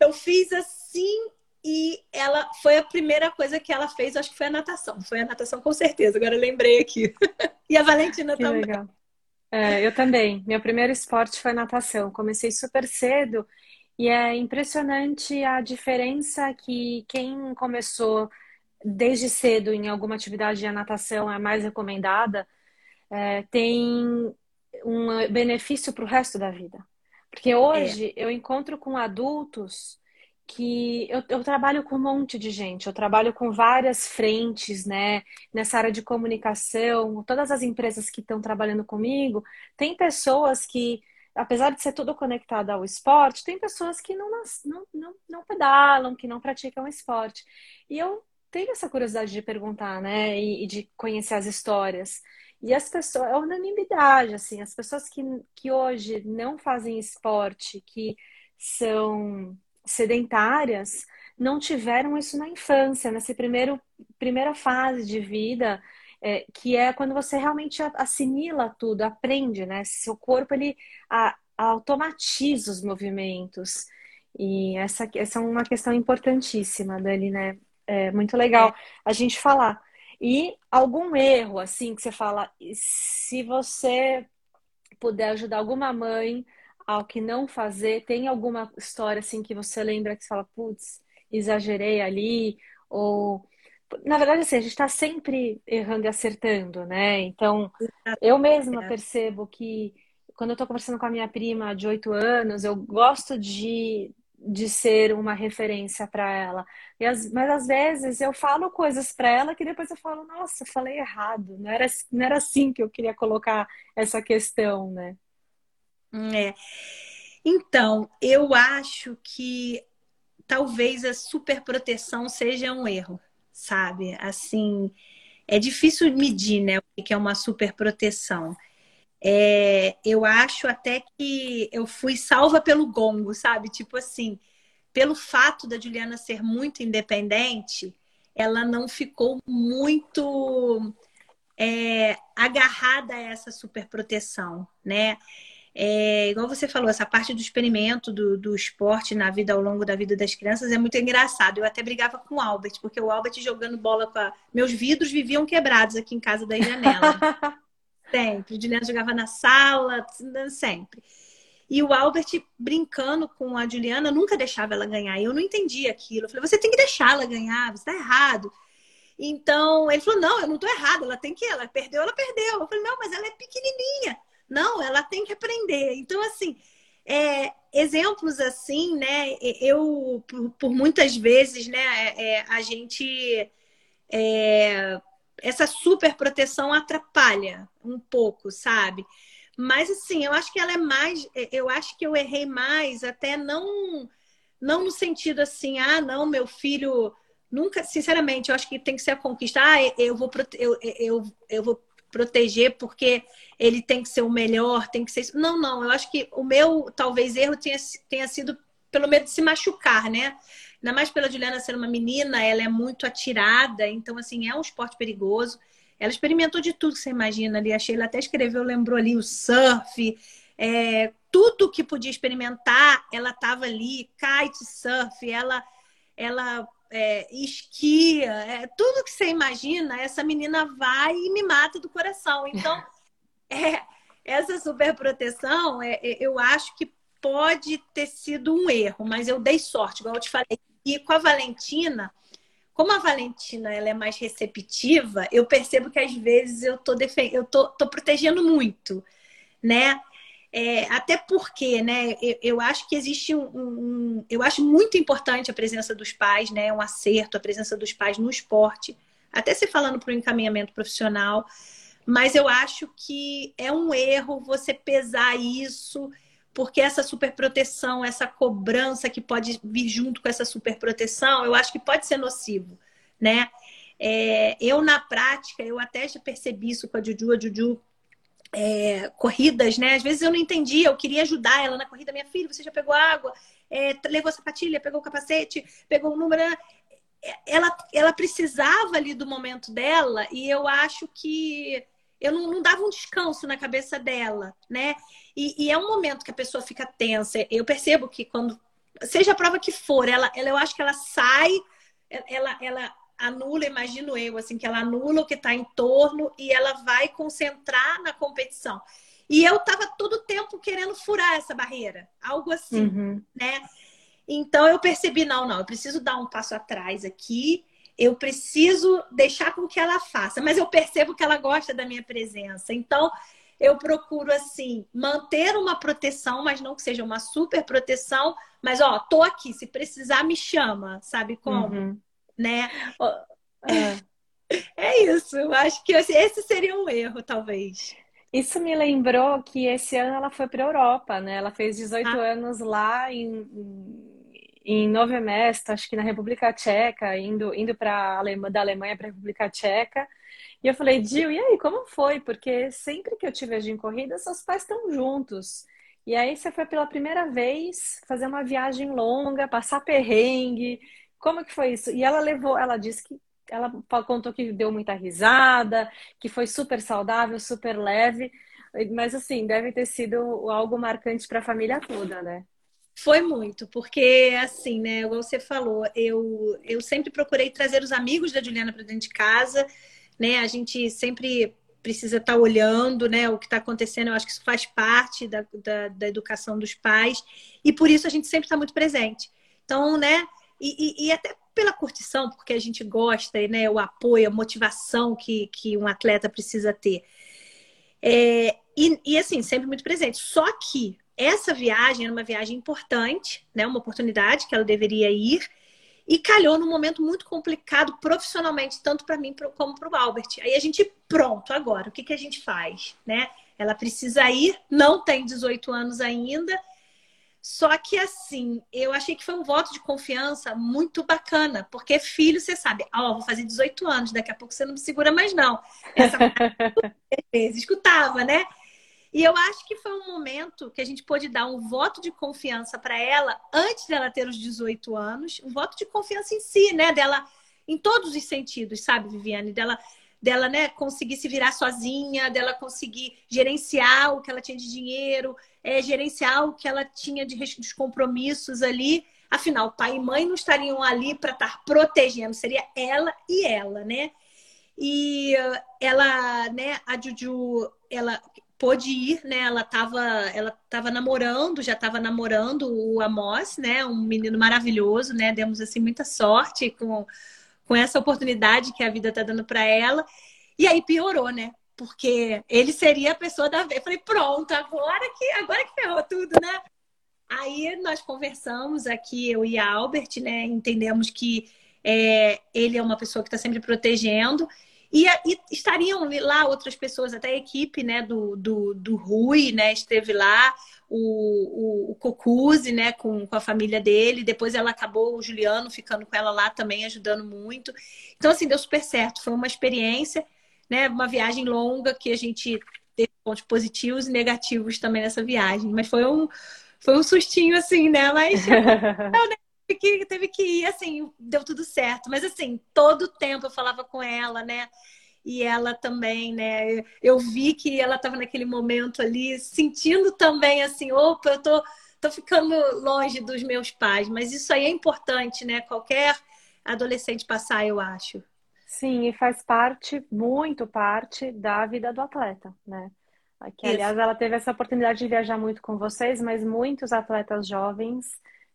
eu fiz assim e ela foi a primeira coisa que ela fez, acho que foi a natação. Foi a natação com certeza, agora eu lembrei aqui. e a Valentina que também. Legal. É, eu também. Meu primeiro esporte foi natação. Comecei super cedo e é impressionante a diferença que quem começou desde cedo em alguma atividade, a natação é mais recomendada, é, tem um benefício para o resto da vida. Porque hoje é. eu encontro com adultos que eu, eu, trabalho com um monte de gente, eu trabalho com várias frentes, né? Nessa área de comunicação, todas as empresas que estão trabalhando comigo, tem pessoas que apesar de ser tudo conectado ao esporte, tem pessoas que não, não, não, não pedalam, que não praticam esporte. E eu tenho essa curiosidade de perguntar, né? E, e, de conhecer as histórias. E as pessoas, é unanimidade, assim, as pessoas que, que hoje não fazem esporte, que são sedentárias, não tiveram isso na infância, nessa primeiro, primeira fase de vida, é, que é quando você realmente assimila tudo, aprende, né? Seu corpo, ele a, automatiza os movimentos. E essa, essa é uma questão importantíssima, Dani, né? É muito legal é. a gente falar. E algum erro, assim, que você fala, se você puder ajudar alguma mãe ao que não fazer, tem alguma história, assim, que você lembra que você fala, putz, exagerei ali, ou... Na verdade, assim, a gente está sempre errando e acertando, né? Então, eu mesma percebo que quando eu estou conversando com a minha prima de oito anos, eu gosto de de ser uma referência para ela. E as, mas às vezes eu falo coisas para ela que depois eu falo, nossa, falei errado, não era, não era assim que eu queria colocar essa questão, né? É. Então, eu acho que talvez a superproteção seja um erro, sabe? Assim, é difícil medir, né, o que é uma superproteção. É, eu acho até que eu fui salva pelo gongo, sabe? Tipo assim, pelo fato da Juliana ser muito independente, ela não ficou muito é, agarrada a essa superproteção, né? É, igual você falou, essa parte do experimento do, do esporte na vida ao longo da vida das crianças é muito engraçado. Eu até brigava com o Albert, porque o Albert jogando bola com a... Meus vidros viviam quebrados aqui em casa da janela. Sempre. O Juliana jogava na sala, sempre. E o Albert brincando com a Juliana nunca deixava ela ganhar. Eu não entendia aquilo. Eu falei, você tem que deixar ela ganhar, você está errado. Então, ele falou, não, eu não estou errado, ela tem que, ela perdeu, ela perdeu. Eu falei, não, mas ela é pequenininha. Não, ela tem que aprender. Então, assim, é, exemplos assim, né? Eu, por, por muitas vezes, né, é, é a gente é, essa super proteção atrapalha um pouco, sabe? Mas assim, eu acho que ela é mais, eu acho que eu errei mais, até não não no sentido assim, ah, não, meu filho nunca, sinceramente, eu acho que tem que ser a conquista. Ah, eu vou eu, eu, eu vou proteger porque ele tem que ser o melhor, tem que ser isso. Não, não, eu acho que o meu talvez erro tenha, tenha sido pelo medo de se machucar, né? Ainda mais pela Juliana ser uma menina, ela é muito atirada, então, assim, é um esporte perigoso. Ela experimentou de tudo que você imagina ali. A Sheila até escreveu, lembrou ali o surf, é, tudo que podia experimentar, ela estava ali, kite surf, ela, ela é, esquia, é, tudo que você imagina, essa menina vai e me mata do coração. Então, é, essa super proteção, é, é, eu acho que pode ter sido um erro, mas eu dei sorte, igual eu te falei. E com a Valentina, como a Valentina ela é mais receptiva, eu percebo que às vezes eu tô, defen eu tô, tô protegendo muito, né? É, até porque, né, eu, eu acho que existe um, um, Eu acho muito importante a presença dos pais, né? Um acerto, a presença dos pais no esporte, até se falando para o encaminhamento profissional. Mas eu acho que é um erro você pesar isso porque essa superproteção, essa cobrança que pode vir junto com essa superproteção, eu acho que pode ser nocivo, né? É, eu, na prática, eu até já percebi isso com a Juju, a Juju, é, corridas, né? Às vezes eu não entendia, eu queria ajudar ela na corrida. Minha filha, você já pegou água, é, levou a sapatilha, pegou o capacete, pegou o número. Ela, ela precisava ali do momento dela e eu acho que eu não, não dava um descanso na cabeça dela, né? E, e, é um momento que a pessoa fica tensa. Eu percebo que quando, seja a prova que for, ela, ela eu acho que ela sai, ela, ela anula, imagino eu, assim, que ela anula o que está em torno e ela vai concentrar na competição. E eu estava todo o tempo querendo furar essa barreira, algo assim, uhum. né? Então eu percebi, não, não, eu preciso dar um passo atrás aqui eu preciso deixar com que ela faça, mas eu percebo que ela gosta da minha presença. Então, eu procuro assim manter uma proteção, mas não que seja uma super proteção, mas ó, tô aqui, se precisar me chama, sabe como, uhum. Né? É. é isso, eu acho que esse seria um erro, talvez. Isso me lembrou que esse ano ela foi para a Europa, né? Ela fez 18 ah. anos lá em, em Nove Mesto, acho que na República Tcheca, indo, indo para Alema, da Alemanha para a República Tcheca. E eu falei, Gil, e aí, como foi? Porque sempre que eu te vejo em corrida, seus pais estão juntos. E aí você foi pela primeira vez fazer uma viagem longa, passar perrengue. Como que foi isso? E ela levou, ela disse que ela contou que deu muita risada, que foi super saudável, super leve. Mas assim, deve ter sido algo marcante para a família toda, né? Foi muito, porque assim, né, igual você falou, eu, eu sempre procurei trazer os amigos da Juliana para dentro de casa, né? A gente sempre precisa estar tá olhando, né, o que está acontecendo. Eu acho que isso faz parte da, da, da, educação dos pais e por isso a gente sempre está muito presente. Então, né, e, e, e, até pela curtição, porque a gente gosta, né, o apoio, a motivação que, que um atleta precisa ter. É, e, e assim, sempre muito presente. Só que essa viagem era uma viagem importante, né? Uma oportunidade que ela deveria ir. E calhou num momento muito complicado profissionalmente, tanto para mim como para o Albert. Aí a gente, pronto, agora, o que, que a gente faz? Né? Ela precisa ir, não tem 18 anos ainda. Só que assim, eu achei que foi um voto de confiança muito bacana, porque filho, você sabe, ó, oh, vou fazer 18 anos, daqui a pouco você não me segura mais, não. Essa vezes escutava, né? E eu acho que foi um momento que a gente pôde dar um voto de confiança para ela antes dela ter os 18 anos, um voto de confiança em si, né? Dela em todos os sentidos, sabe, Viviane? Dela, dela, né, conseguir se virar sozinha, dela conseguir gerenciar o que ela tinha de dinheiro, é, gerenciar o que ela tinha de, de compromissos ali. Afinal, pai e mãe não estariam ali para estar protegendo, seria ela e ela, né? E ela, né, a Juju, ela pôde ir, né? Ela estava ela tava namorando, já estava namorando o Amos, né? Um menino maravilhoso, né? Demos assim muita sorte com, com essa oportunidade que a vida está dando para ela. E aí piorou, né? Porque ele seria a pessoa da vez. Eu falei, pronto, agora que agora que ferrou tudo, né? Aí nós conversamos aqui, eu e a Albert, né? Entendemos que é, ele é uma pessoa que está sempre protegendo e, e, estariam lá outras pessoas, até a equipe né, do, do, do Rui, né, esteve lá, o, o, o Cocuzzi, né, com, com a família dele. Depois ela acabou, o Juliano, ficando com ela lá também, ajudando muito. Então, assim, deu super certo. Foi uma experiência, né, uma viagem longa que a gente teve pontos positivos e negativos também nessa viagem. Mas foi um, foi um sustinho, assim, né? Mas não, né? que, teve que ir, assim, deu tudo certo. Mas, assim, todo tempo eu falava com ela, né? E ela também, né? Eu vi que ela estava naquele momento ali, sentindo também, assim, opa, eu tô, tô ficando longe dos meus pais. Mas isso aí é importante, né? Qualquer adolescente passar, eu acho. Sim, e faz parte, muito parte, da vida do atleta, né? Que, aliás, ela teve essa oportunidade de viajar muito com vocês, mas muitos atletas jovens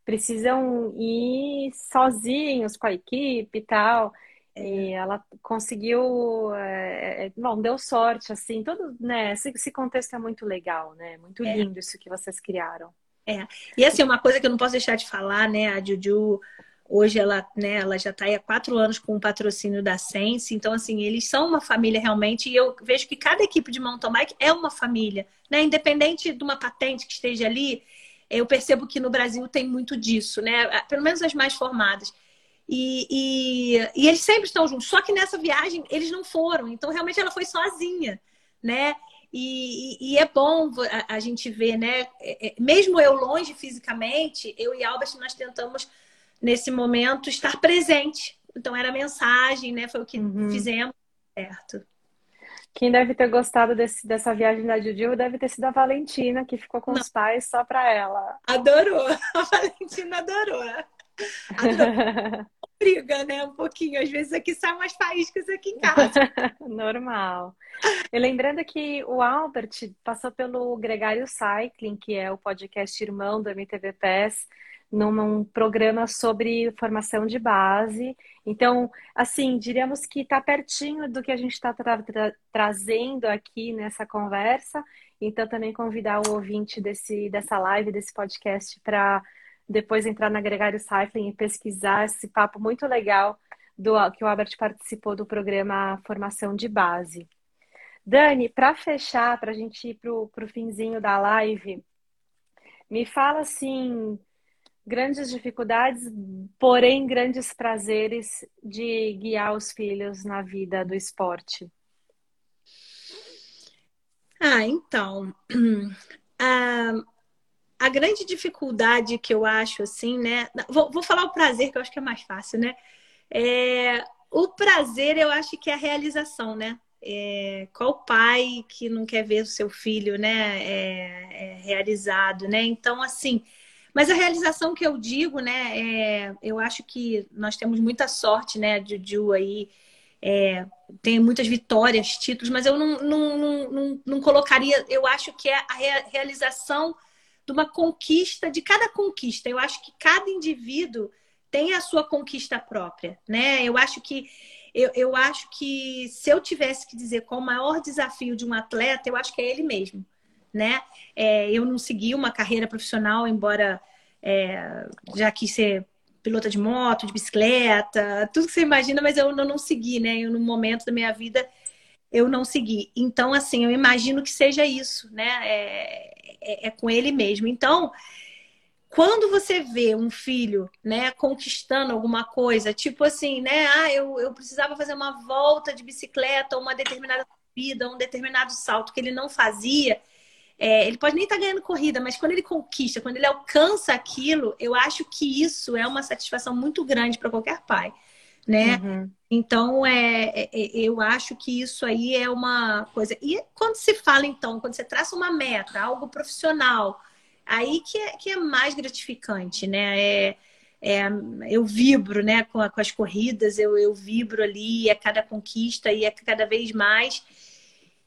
precisam ir sozinhos com a equipe e tal. É. E ela conseguiu, é, é, bom, deu sorte, assim, todo, né? Esse, esse, contexto é muito legal, né? Muito é. lindo isso que vocês criaram. É. E assim, uma coisa que eu não posso deixar de falar, né? A Juju, hoje ela, né, ela já está há quatro anos com o patrocínio da Sense, então assim, eles são uma família realmente, e eu vejo que cada equipe de mountain bike é uma família, né? Independente de uma patente que esteja ali, eu percebo que no Brasil tem muito disso, né? Pelo menos as mais formadas. E, e, e, eles sempre estão juntos. Só que nessa viagem eles não foram. Então, realmente, ela foi sozinha, né? E, e é bom a, a, gente ver, né? É, é, mesmo eu longe fisicamente, eu e Albert, nós tentamos, nesse momento, estar presente. Então, era mensagem, né? Foi o que uhum. fizemos, certo. Quem deve ter gostado desse, dessa viagem da Juju deve ter sido a Valentina, que ficou com Não. os pais só para ela. Adorou. A Valentina adorou. adorou. Briga, né? Um pouquinho. Às vezes aqui sai umas faíscas aqui em casa. Normal. E lembrando que o Albert passou pelo Gregário Cycling, que é o podcast irmão do MTV PES num programa sobre formação de base. Então, assim, diríamos que está pertinho do que a gente está tra tra trazendo aqui nessa conversa. Então, também convidar o ouvinte desse, dessa live, desse podcast, para depois entrar na Gregário Cycling e pesquisar esse papo muito legal do que o Albert participou do programa Formação de Base. Dani, para fechar, para a gente ir para o finzinho da live, me fala assim grandes dificuldades, porém grandes prazeres de guiar os filhos na vida do esporte? Ah, então, a, a grande dificuldade que eu acho, assim, né? Vou, vou falar o prazer, que eu acho que é mais fácil, né? É, o prazer, eu acho que é a realização, né? É, qual pai que não quer ver o seu filho, né, é, é realizado, né? Então, assim, mas a realização que eu digo, né, é, eu acho que nós temos muita sorte, né, Juju aí é, tem muitas vitórias, títulos, mas eu não, não, não, não, não colocaria, eu acho que é a realização de uma conquista, de cada conquista. Eu acho que cada indivíduo tem a sua conquista própria, né? Eu acho que eu, eu acho que se eu tivesse que dizer qual o maior desafio de um atleta, eu acho que é ele mesmo, né? É, eu não segui uma carreira profissional, embora é, já quis ser pilota de moto, de bicicleta, tudo que você imagina, mas eu não, não segui, né? Eu, no momento da minha vida, eu não segui. Então, assim, eu imagino que seja isso, né? É, é, é com ele mesmo. Então, quando você vê um filho, né, conquistando alguma coisa, tipo assim, né, ah, eu, eu precisava fazer uma volta de bicicleta, uma determinada corrida, um determinado salto que ele não fazia, é, ele pode nem estar tá ganhando corrida, mas quando ele conquista, quando ele alcança aquilo, eu acho que isso é uma satisfação muito grande para qualquer pai, né? Uhum. Então, é, é, é, eu acho que isso aí é uma coisa. E quando se fala, então, quando você traça uma meta, algo profissional, aí que é, que é mais gratificante, né? É, é, eu vibro né, com, a, com, as corridas, eu, eu vibro ali, é cada conquista e é cada vez mais.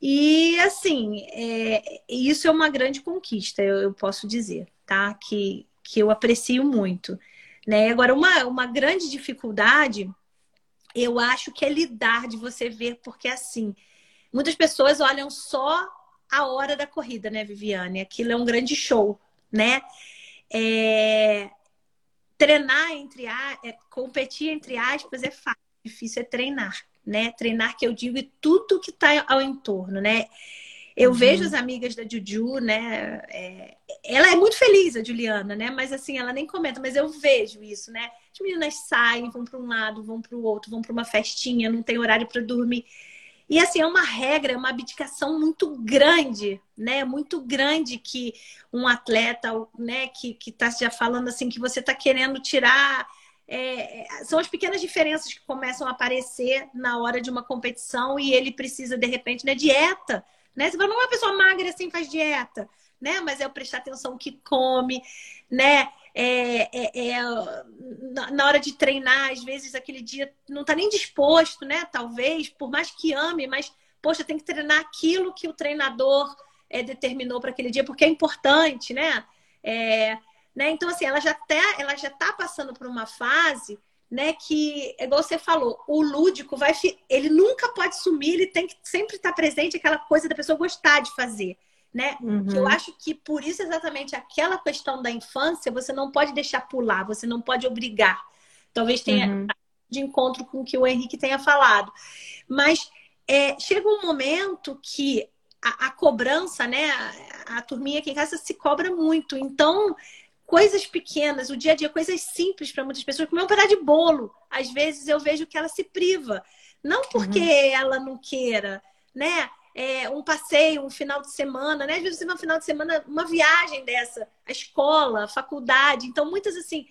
E assim, é, isso é uma grande conquista, eu, eu, posso dizer, tá? Que, que eu aprecio muito. Né? Agora, uma, uma grande dificuldade, eu acho que é lidar de você ver, porque assim, muitas pessoas olham só a hora da corrida, né, Viviane? Aquilo é um grande show né? É... Treinar entre a... É, competir entre aspas é fácil, difícil é treinar, né? Treinar que eu digo e tudo que está ao entorno, né? Eu uhum. vejo as amigas da Juju, né? É... ela é muito feliz, a Juliana, né? Mas assim, ela nem comenta, mas eu vejo isso, né? As meninas saem, vão para um lado, vão para o outro, vão para uma festinha, não tem horário para dormir. E assim, é uma regra, é uma abdicação muito grande, né? Muito grande que um atleta, né, que, que tá já falando assim, que você está querendo tirar. É, são as pequenas diferenças que começam a aparecer na hora de uma competição e ele precisa, de repente, né, dieta. Né? Você fala, não é uma pessoa magra assim faz dieta, né? Mas é o prestar atenção que come, né? é, é, é, na hora de treinar, às vezes aquele dia não está nem disposto, né? Talvez, por mais que ame, mas, poxa, tem que treinar aquilo que o treinador é, determinou para aquele dia, porque é importante, né? É, né? Então, assim, ela já tá, ela já está passando por uma fase né, que, igual você falou, o lúdico vai. Ele nunca pode sumir, ele tem que sempre estar presente aquela coisa da pessoa gostar de fazer né? Uhum. Que eu acho que por isso exatamente aquela questão da infância você não pode deixar pular, você não pode obrigar. Talvez tenha uhum. de encontro com o que o Henrique tenha falado, mas é, chega um momento que a, a, cobrança, né? A, a turminha aqui em casa se cobra muito, então coisas pequenas, o dia a dia, coisas simples para muitas pessoas, como é um pedaço de bolo. Às vezes eu vejo que ela se priva, não porque uhum. ela não queira, né? é, um passeio, um final de semana, né? Às vezes um final de semana, uma viagem dessa, a escola, a faculdade. Então, muitas assim,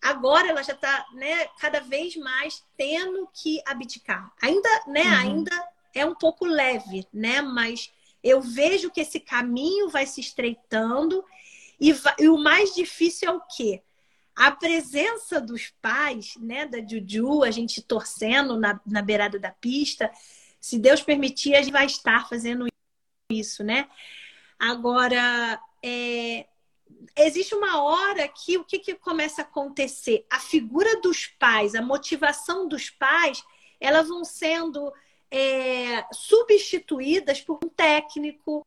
agora ela já está né, cada vez mais tendo que abdicar. Ainda, né, uhum. ainda é um pouco leve, né? Mas eu vejo que esse caminho vai se estreitando e, e o mais difícil é o quê? A presença dos pais, né, da Juju, a gente torcendo na, na beirada da pista, se Deus permitir, a gente vai estar fazendo isso, né? Agora, é, existe uma hora que o que, que começa a acontecer? A figura dos pais, a motivação dos pais, elas vão sendo é, substituídas por um técnico,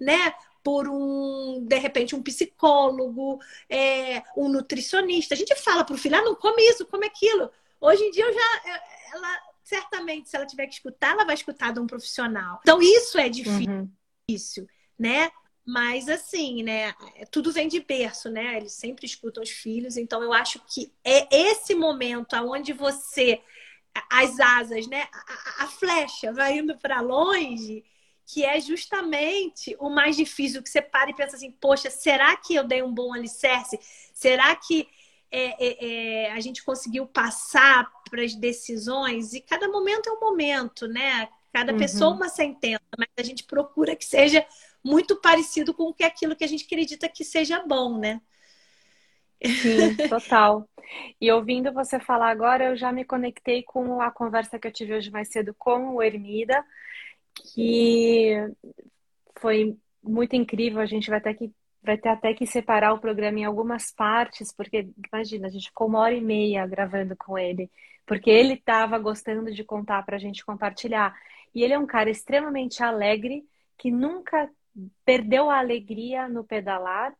né? Por um, de repente, um psicólogo, é, um nutricionista. A gente fala para o filho, ah, não come isso, come aquilo. Hoje em dia eu já, ela certamente, se ela tiver que escutar, ela vai escutar de um profissional. Então, isso é difícil, uhum. né? Mas assim, né? Tudo vem de berço, né? Eles sempre escutam os filhos, então eu acho que é esse momento onde você as asas, né? A, a flecha vai indo para longe, que é justamente o mais difícil, que você para e pensa assim, poxa, será que eu dei um bom alicerce? Será que é, é, é, a gente conseguiu passar para as decisões? E cada momento é um momento, né? Cada uhum. pessoa uma sentença, mas a gente procura que seja muito parecido com o que aquilo que a gente acredita que seja bom, né? Sim, total. E ouvindo você falar agora, eu já me conectei com a conversa que eu tive hoje mais cedo com o Ermida, que foi muito incrível. A gente vai ter que vai ter até que separar o programa em algumas partes, porque imagina, a gente ficou uma hora e meia gravando com ele, porque ele estava gostando de contar para a gente compartilhar. E ele é um cara extremamente alegre, que nunca perdeu a alegria no pedalar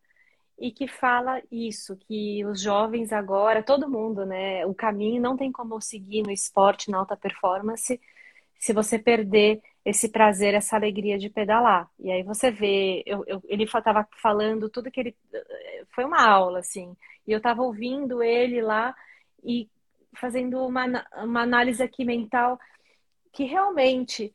e que fala isso, que os jovens agora, todo mundo, né? O caminho não tem como seguir no esporte, na alta performance, se você perder esse prazer, essa alegria de pedalar. E aí você vê, eu, eu, ele estava falando tudo que ele. Foi uma aula, assim. E eu estava ouvindo ele lá e fazendo uma, uma análise aqui mental que realmente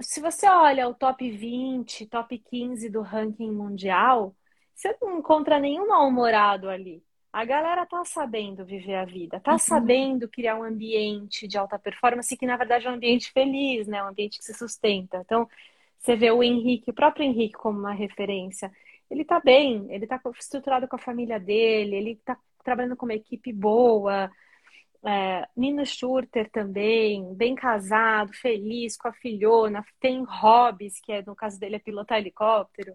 se você olha o top 20, top 15 do ranking mundial, você não encontra nenhum mal-humorado ali. A galera tá sabendo viver a vida, tá uhum. sabendo criar um ambiente de alta performance que na verdade é um ambiente feliz, né? Um ambiente que se sustenta. Então, você vê o Henrique, o próprio Henrique como uma referência. Ele tá bem, ele tá estruturado com a família dele, ele tá trabalhando com uma equipe boa, é, Nino Schurter também, bem casado, feliz com a filhona, tem hobbies, que é, no caso dele é pilotar helicóptero.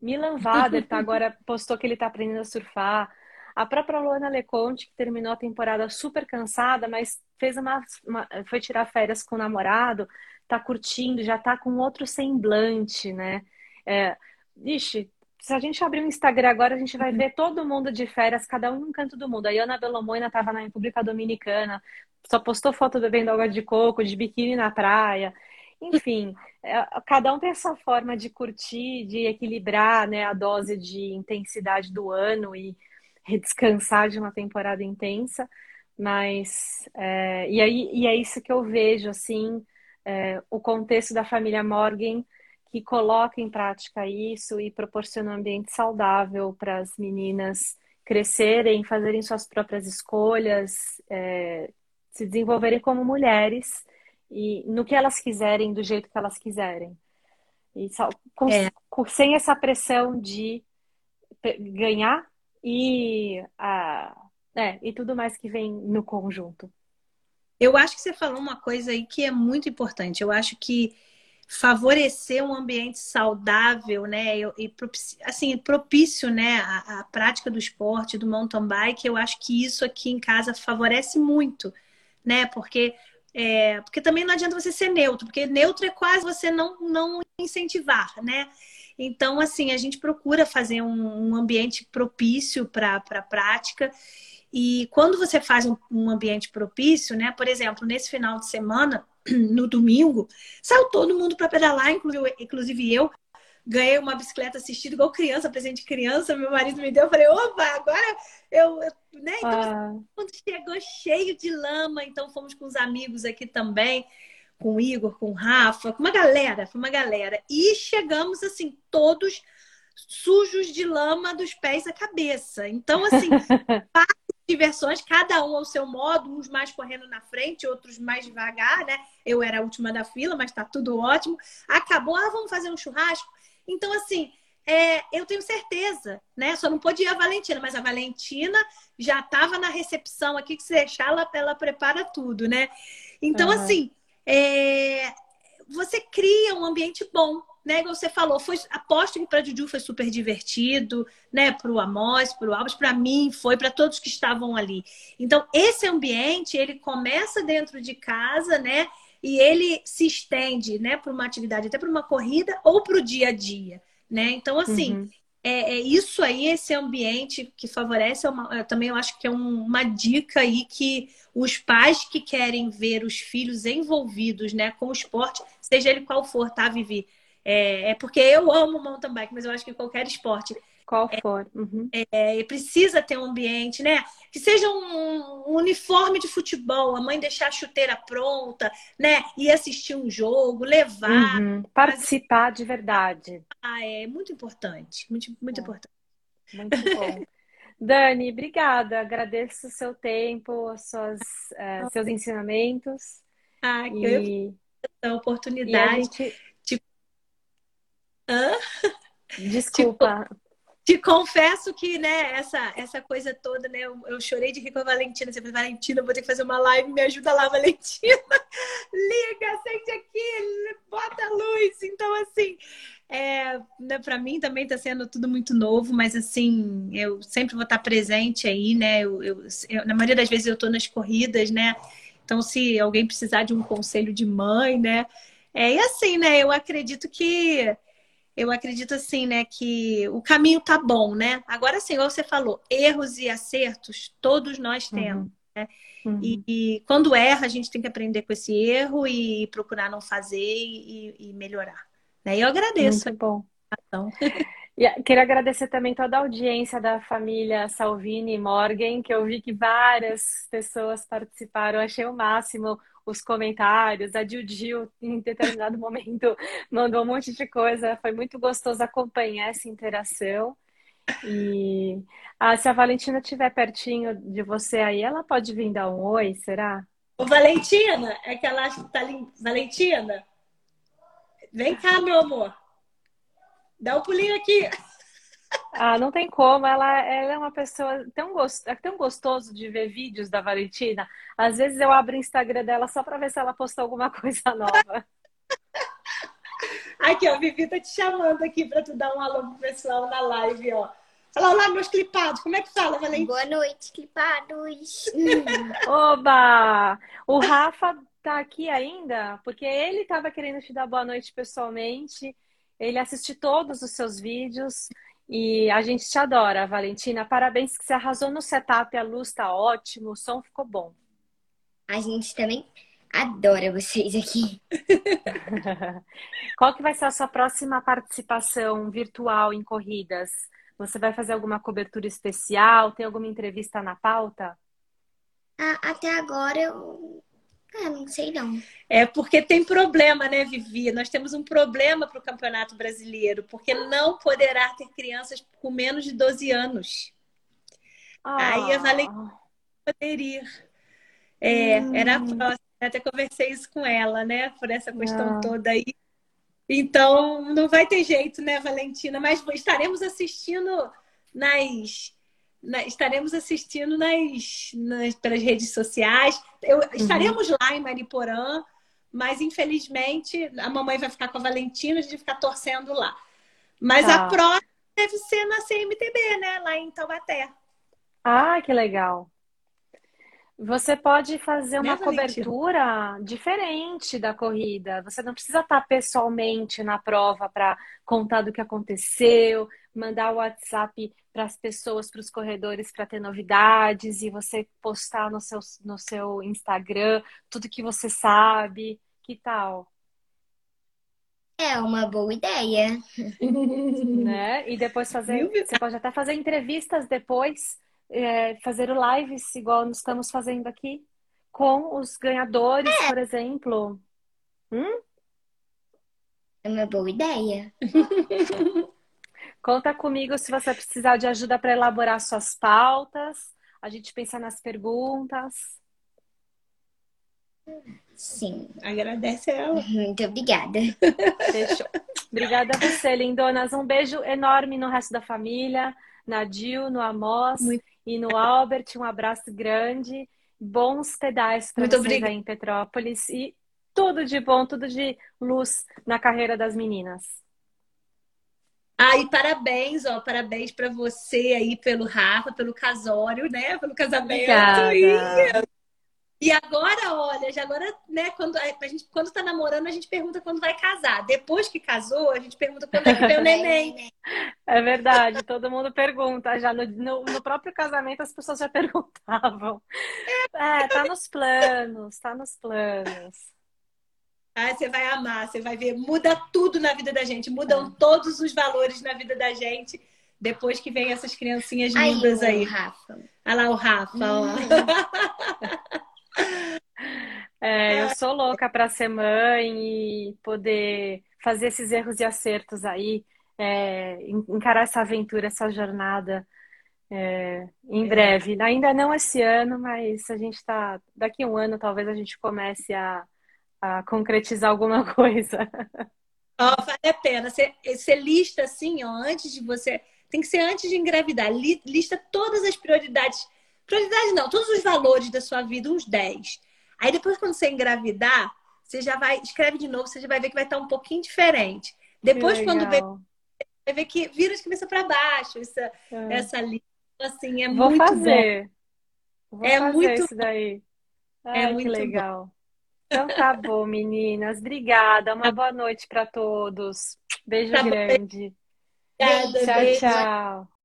Milan Vader tá agora postou que ele tá aprendendo a surfar. A própria Luana Leconte, que terminou a temporada super cansada, mas fez uma, uma, foi tirar férias com o namorado, tá curtindo, já tá com outro semblante, né? É, ixi, se a gente abrir o Instagram agora, a gente vai uhum. ver todo mundo de férias, cada um em um canto do mundo. A Ana Belomoina estava na República Dominicana, só postou foto bebendo água de coco, de biquíni na praia. Enfim, é, cada um tem essa forma de curtir, de equilibrar né, a dose de intensidade do ano e descansar de uma temporada intensa. Mas, é, e, aí, e é isso que eu vejo, assim, é, o contexto da família Morgan que coloca em prática isso e proporciona um ambiente saudável para as meninas crescerem, fazerem suas próprias escolhas, é, se desenvolverem como mulheres e no que elas quiserem, do jeito que elas quiserem. E com, é. com, sem essa pressão de ganhar e, a, é, e tudo mais que vem no conjunto. Eu acho que você falou uma coisa aí que é muito importante. Eu acho que favorecer um ambiente saudável, né, e assim propício, né, à, à, prática do esporte, do mountain bike, eu acho que isso aqui em casa favorece muito, né, porque é, porque também não adianta você ser neutro, porque neutro é quase você não não incentivar, né? Então, assim, a gente procura fazer um, um ambiente propício para a prática. E quando você faz um, um ambiente propício, né? Por exemplo, nesse final de semana, no domingo, saiu todo mundo para pedalar, inclusive eu. Ganhei uma bicicleta assistida igual criança, presente de criança, meu marido me deu. Eu falei, opa, agora eu. Né? Então, ah. quando chegou cheio de lama, então fomos com os amigos aqui também, com o Igor, com o Rafa, com uma galera, foi uma galera. E chegamos, assim, todos sujos de lama dos pés à cabeça. Então, assim, diversões, cada um ao seu modo, uns mais correndo na frente, outros mais devagar, né? Eu era a última da fila, mas tá tudo ótimo. Acabou, ah, vamos fazer um churrasco. Então, assim, é, eu tenho certeza, né? Só não podia a Valentina, mas a Valentina já estava na recepção aqui, que se deixar, ela, ela prepara tudo, né? Então, uhum. assim, é, você cria um ambiente bom, né? Igual você falou, foi, aposto que para Juju foi super divertido, né? Para o Amos, para o Alves, para mim foi, para todos que estavam ali. Então, esse ambiente, ele começa dentro de casa, né? E ele se estende, né? Para uma atividade, até para uma corrida ou para o dia a dia, né? Então, assim, uhum. É, é, isso aí, esse ambiente que favorece, é uma, também eu acho que é um, uma dica aí que os pais que querem ver os filhos envolvidos, né? Com o esporte, seja ele qual for, tá, Vivi? É, é porque eu amo mountain bike, mas eu acho que qualquer esporte qual for. Uhum. É, precisa ter um ambiente, né? Que seja um, um, uniforme de futebol, a mãe deixar a chuteira pronta, né? E assistir um jogo, levar. Uhum. Participar de verdade. Ah, é muito importante. Muito, muito é. importante. Muito bom. Dani, obrigada. Agradeço o seu tempo, suas, uh, seus ensinamentos. Ah, que e... eu... a oportunidade. Gente... Tipo... Hã? Desculpa. Tipo... Te confesso que, né, essa, essa coisa toda, né, eu, eu chorei de rir com a Valentina. Você falou, Valentina, vou ter que fazer uma live, me ajuda lá, Valentina. Liga, acende aqui, bota a luz. Então, assim, é, né, para mim também está sendo tudo muito novo, mas assim, eu sempre vou estar presente aí, né? Eu, eu, eu na maioria das vezes eu estou nas corridas, né? Então, se alguém precisar de um conselho de mãe, né? É, e assim, né? Eu acredito que eu acredito assim, né, que o caminho tá bom, né? Agora sim, você falou, erros e acertos, todos nós uhum. temos, uhum. né? Uhum. E, e, quando erra, a gente tem que aprender com esse erro e procurar não fazer e, e melhorar. Né? E eu agradeço. Muito bom. E queria agradecer também toda a audiência da família Salvini e Morgan, que eu vi que várias pessoas participaram, achei o máximo os comentários. A Dil Gil, em determinado momento, mandou um monte de coisa. Foi muito gostoso acompanhar essa interação. E ah, se a Valentina estiver pertinho de você aí, ela pode vir dar um oi, será? Ô, Valentina, é que ela tá ali. Valentina, vem cá, meu amor. Dá um pulinho aqui. Ah, não tem como. Ela, ela é uma pessoa tão, gost... é tão gostoso de ver vídeos da Valentina. Às vezes eu abro o Instagram dela só para ver se ela postou alguma coisa nova. Aqui, ó, Vivi tá te chamando aqui para tu dar um alô pro pessoal na live, ó. Fala lá, meus clipados. Como é que fala, Valentina? Boa noite, clipados. Oba! O Rafa tá aqui ainda? Porque ele estava querendo te dar boa noite pessoalmente. Ele assiste todos os seus vídeos. E a gente te adora, Valentina. Parabéns que você arrasou no setup, a luz tá ótimo, o som ficou bom. A gente também adora vocês aqui. Qual que vai ser a sua próxima participação virtual em corridas? Você vai fazer alguma cobertura especial? Tem alguma entrevista na pauta? Ah, até agora eu ah, não sei não. É porque tem problema, né, Vivi? Nós temos um problema para o Campeonato Brasileiro, porque não poderá ter crianças com menos de 12 anos. Ah. Aí a Valentina poder ir. É, hum. Era a próxima. Até conversei isso com ela, né? Por essa questão ah. toda aí. Então, não vai ter jeito, né, Valentina? Mas estaremos assistindo nas estaremos assistindo nas, nas, pelas redes sociais. Eu, uhum. Estaremos lá em Mariporã, mas infelizmente a mamãe vai ficar com a Valentina, a gente vai ficar torcendo lá. Mas tá. a próxima deve ser na CMTB, né? Lá em Taubaté. Ah, que legal. Você pode fazer uma cobertura diferente da corrida. Você não precisa estar pessoalmente na prova para contar do que aconteceu, mandar o WhatsApp para as pessoas, para os corredores, para ter novidades e você postar no seu, no seu Instagram tudo que você sabe. Que tal? É uma boa ideia. né? E depois fazer. Você pode até fazer entrevistas depois é, fazer lives igual nós estamos fazendo aqui com os ganhadores, é. por exemplo. Hum? É uma boa ideia. Conta comigo se você precisar de ajuda para elaborar suas pautas. A gente pensa nas perguntas. Sim. Agradece ela. Muito obrigada. Fechou. Obrigada a você, lindonas. Um beijo enorme no resto da família, na Dil, no Amos. Muito e no Albert. Um abraço grande. Bons pedais para vocês obrigada. aí em Petrópolis. E tudo de bom, tudo de luz na carreira das meninas. Ah, e parabéns, ó, parabéns para você aí pelo Rafa, pelo casório, né, pelo casamento. Obrigada. E e agora, olha, já agora, né, quando a gente quando tá namorando, a gente pergunta quando vai casar. Depois que casou, a gente pergunta quando é que vem o neném. É verdade, todo mundo pergunta. Já no, no, no, próprio casamento as pessoas já perguntavam. É, tá nos planos, tá nos planos. Ah, você vai amar, você vai ver, muda tudo na vida da gente, mudam é. todos os valores na vida da gente depois que vem essas criancinhas lindas aí. aí. Rafa. Olha lá o Rafa, hum. É, eu sou louca para ser mãe e poder fazer esses erros e acertos aí, é, encarar essa aventura, essa jornada é, em é. breve. Ainda não esse ano, mas a gente está. Daqui a um ano talvez a gente comece a, a concretizar alguma coisa. Oh, vale a pena. Você, você lista assim, ó, antes de você. Tem que ser antes de engravidar. Lista todas as prioridades. Prioridades não, todos os valores da sua vida, uns 10. Aí depois, quando você engravidar, você já vai, escreve de novo, você já vai ver que vai estar um pouquinho diferente. Depois, quando vê, vai ver que vira de cabeça para baixo essa, é. essa lista. Assim, é Vou muito fazer. Bom. Vou é fazer muito isso daí. É Ai, é muito legal. Bom. Então tá bom, meninas. Obrigada. Uma boa noite para todos. Beijo tá grande. Obrigada, tchau, beijo. tchau.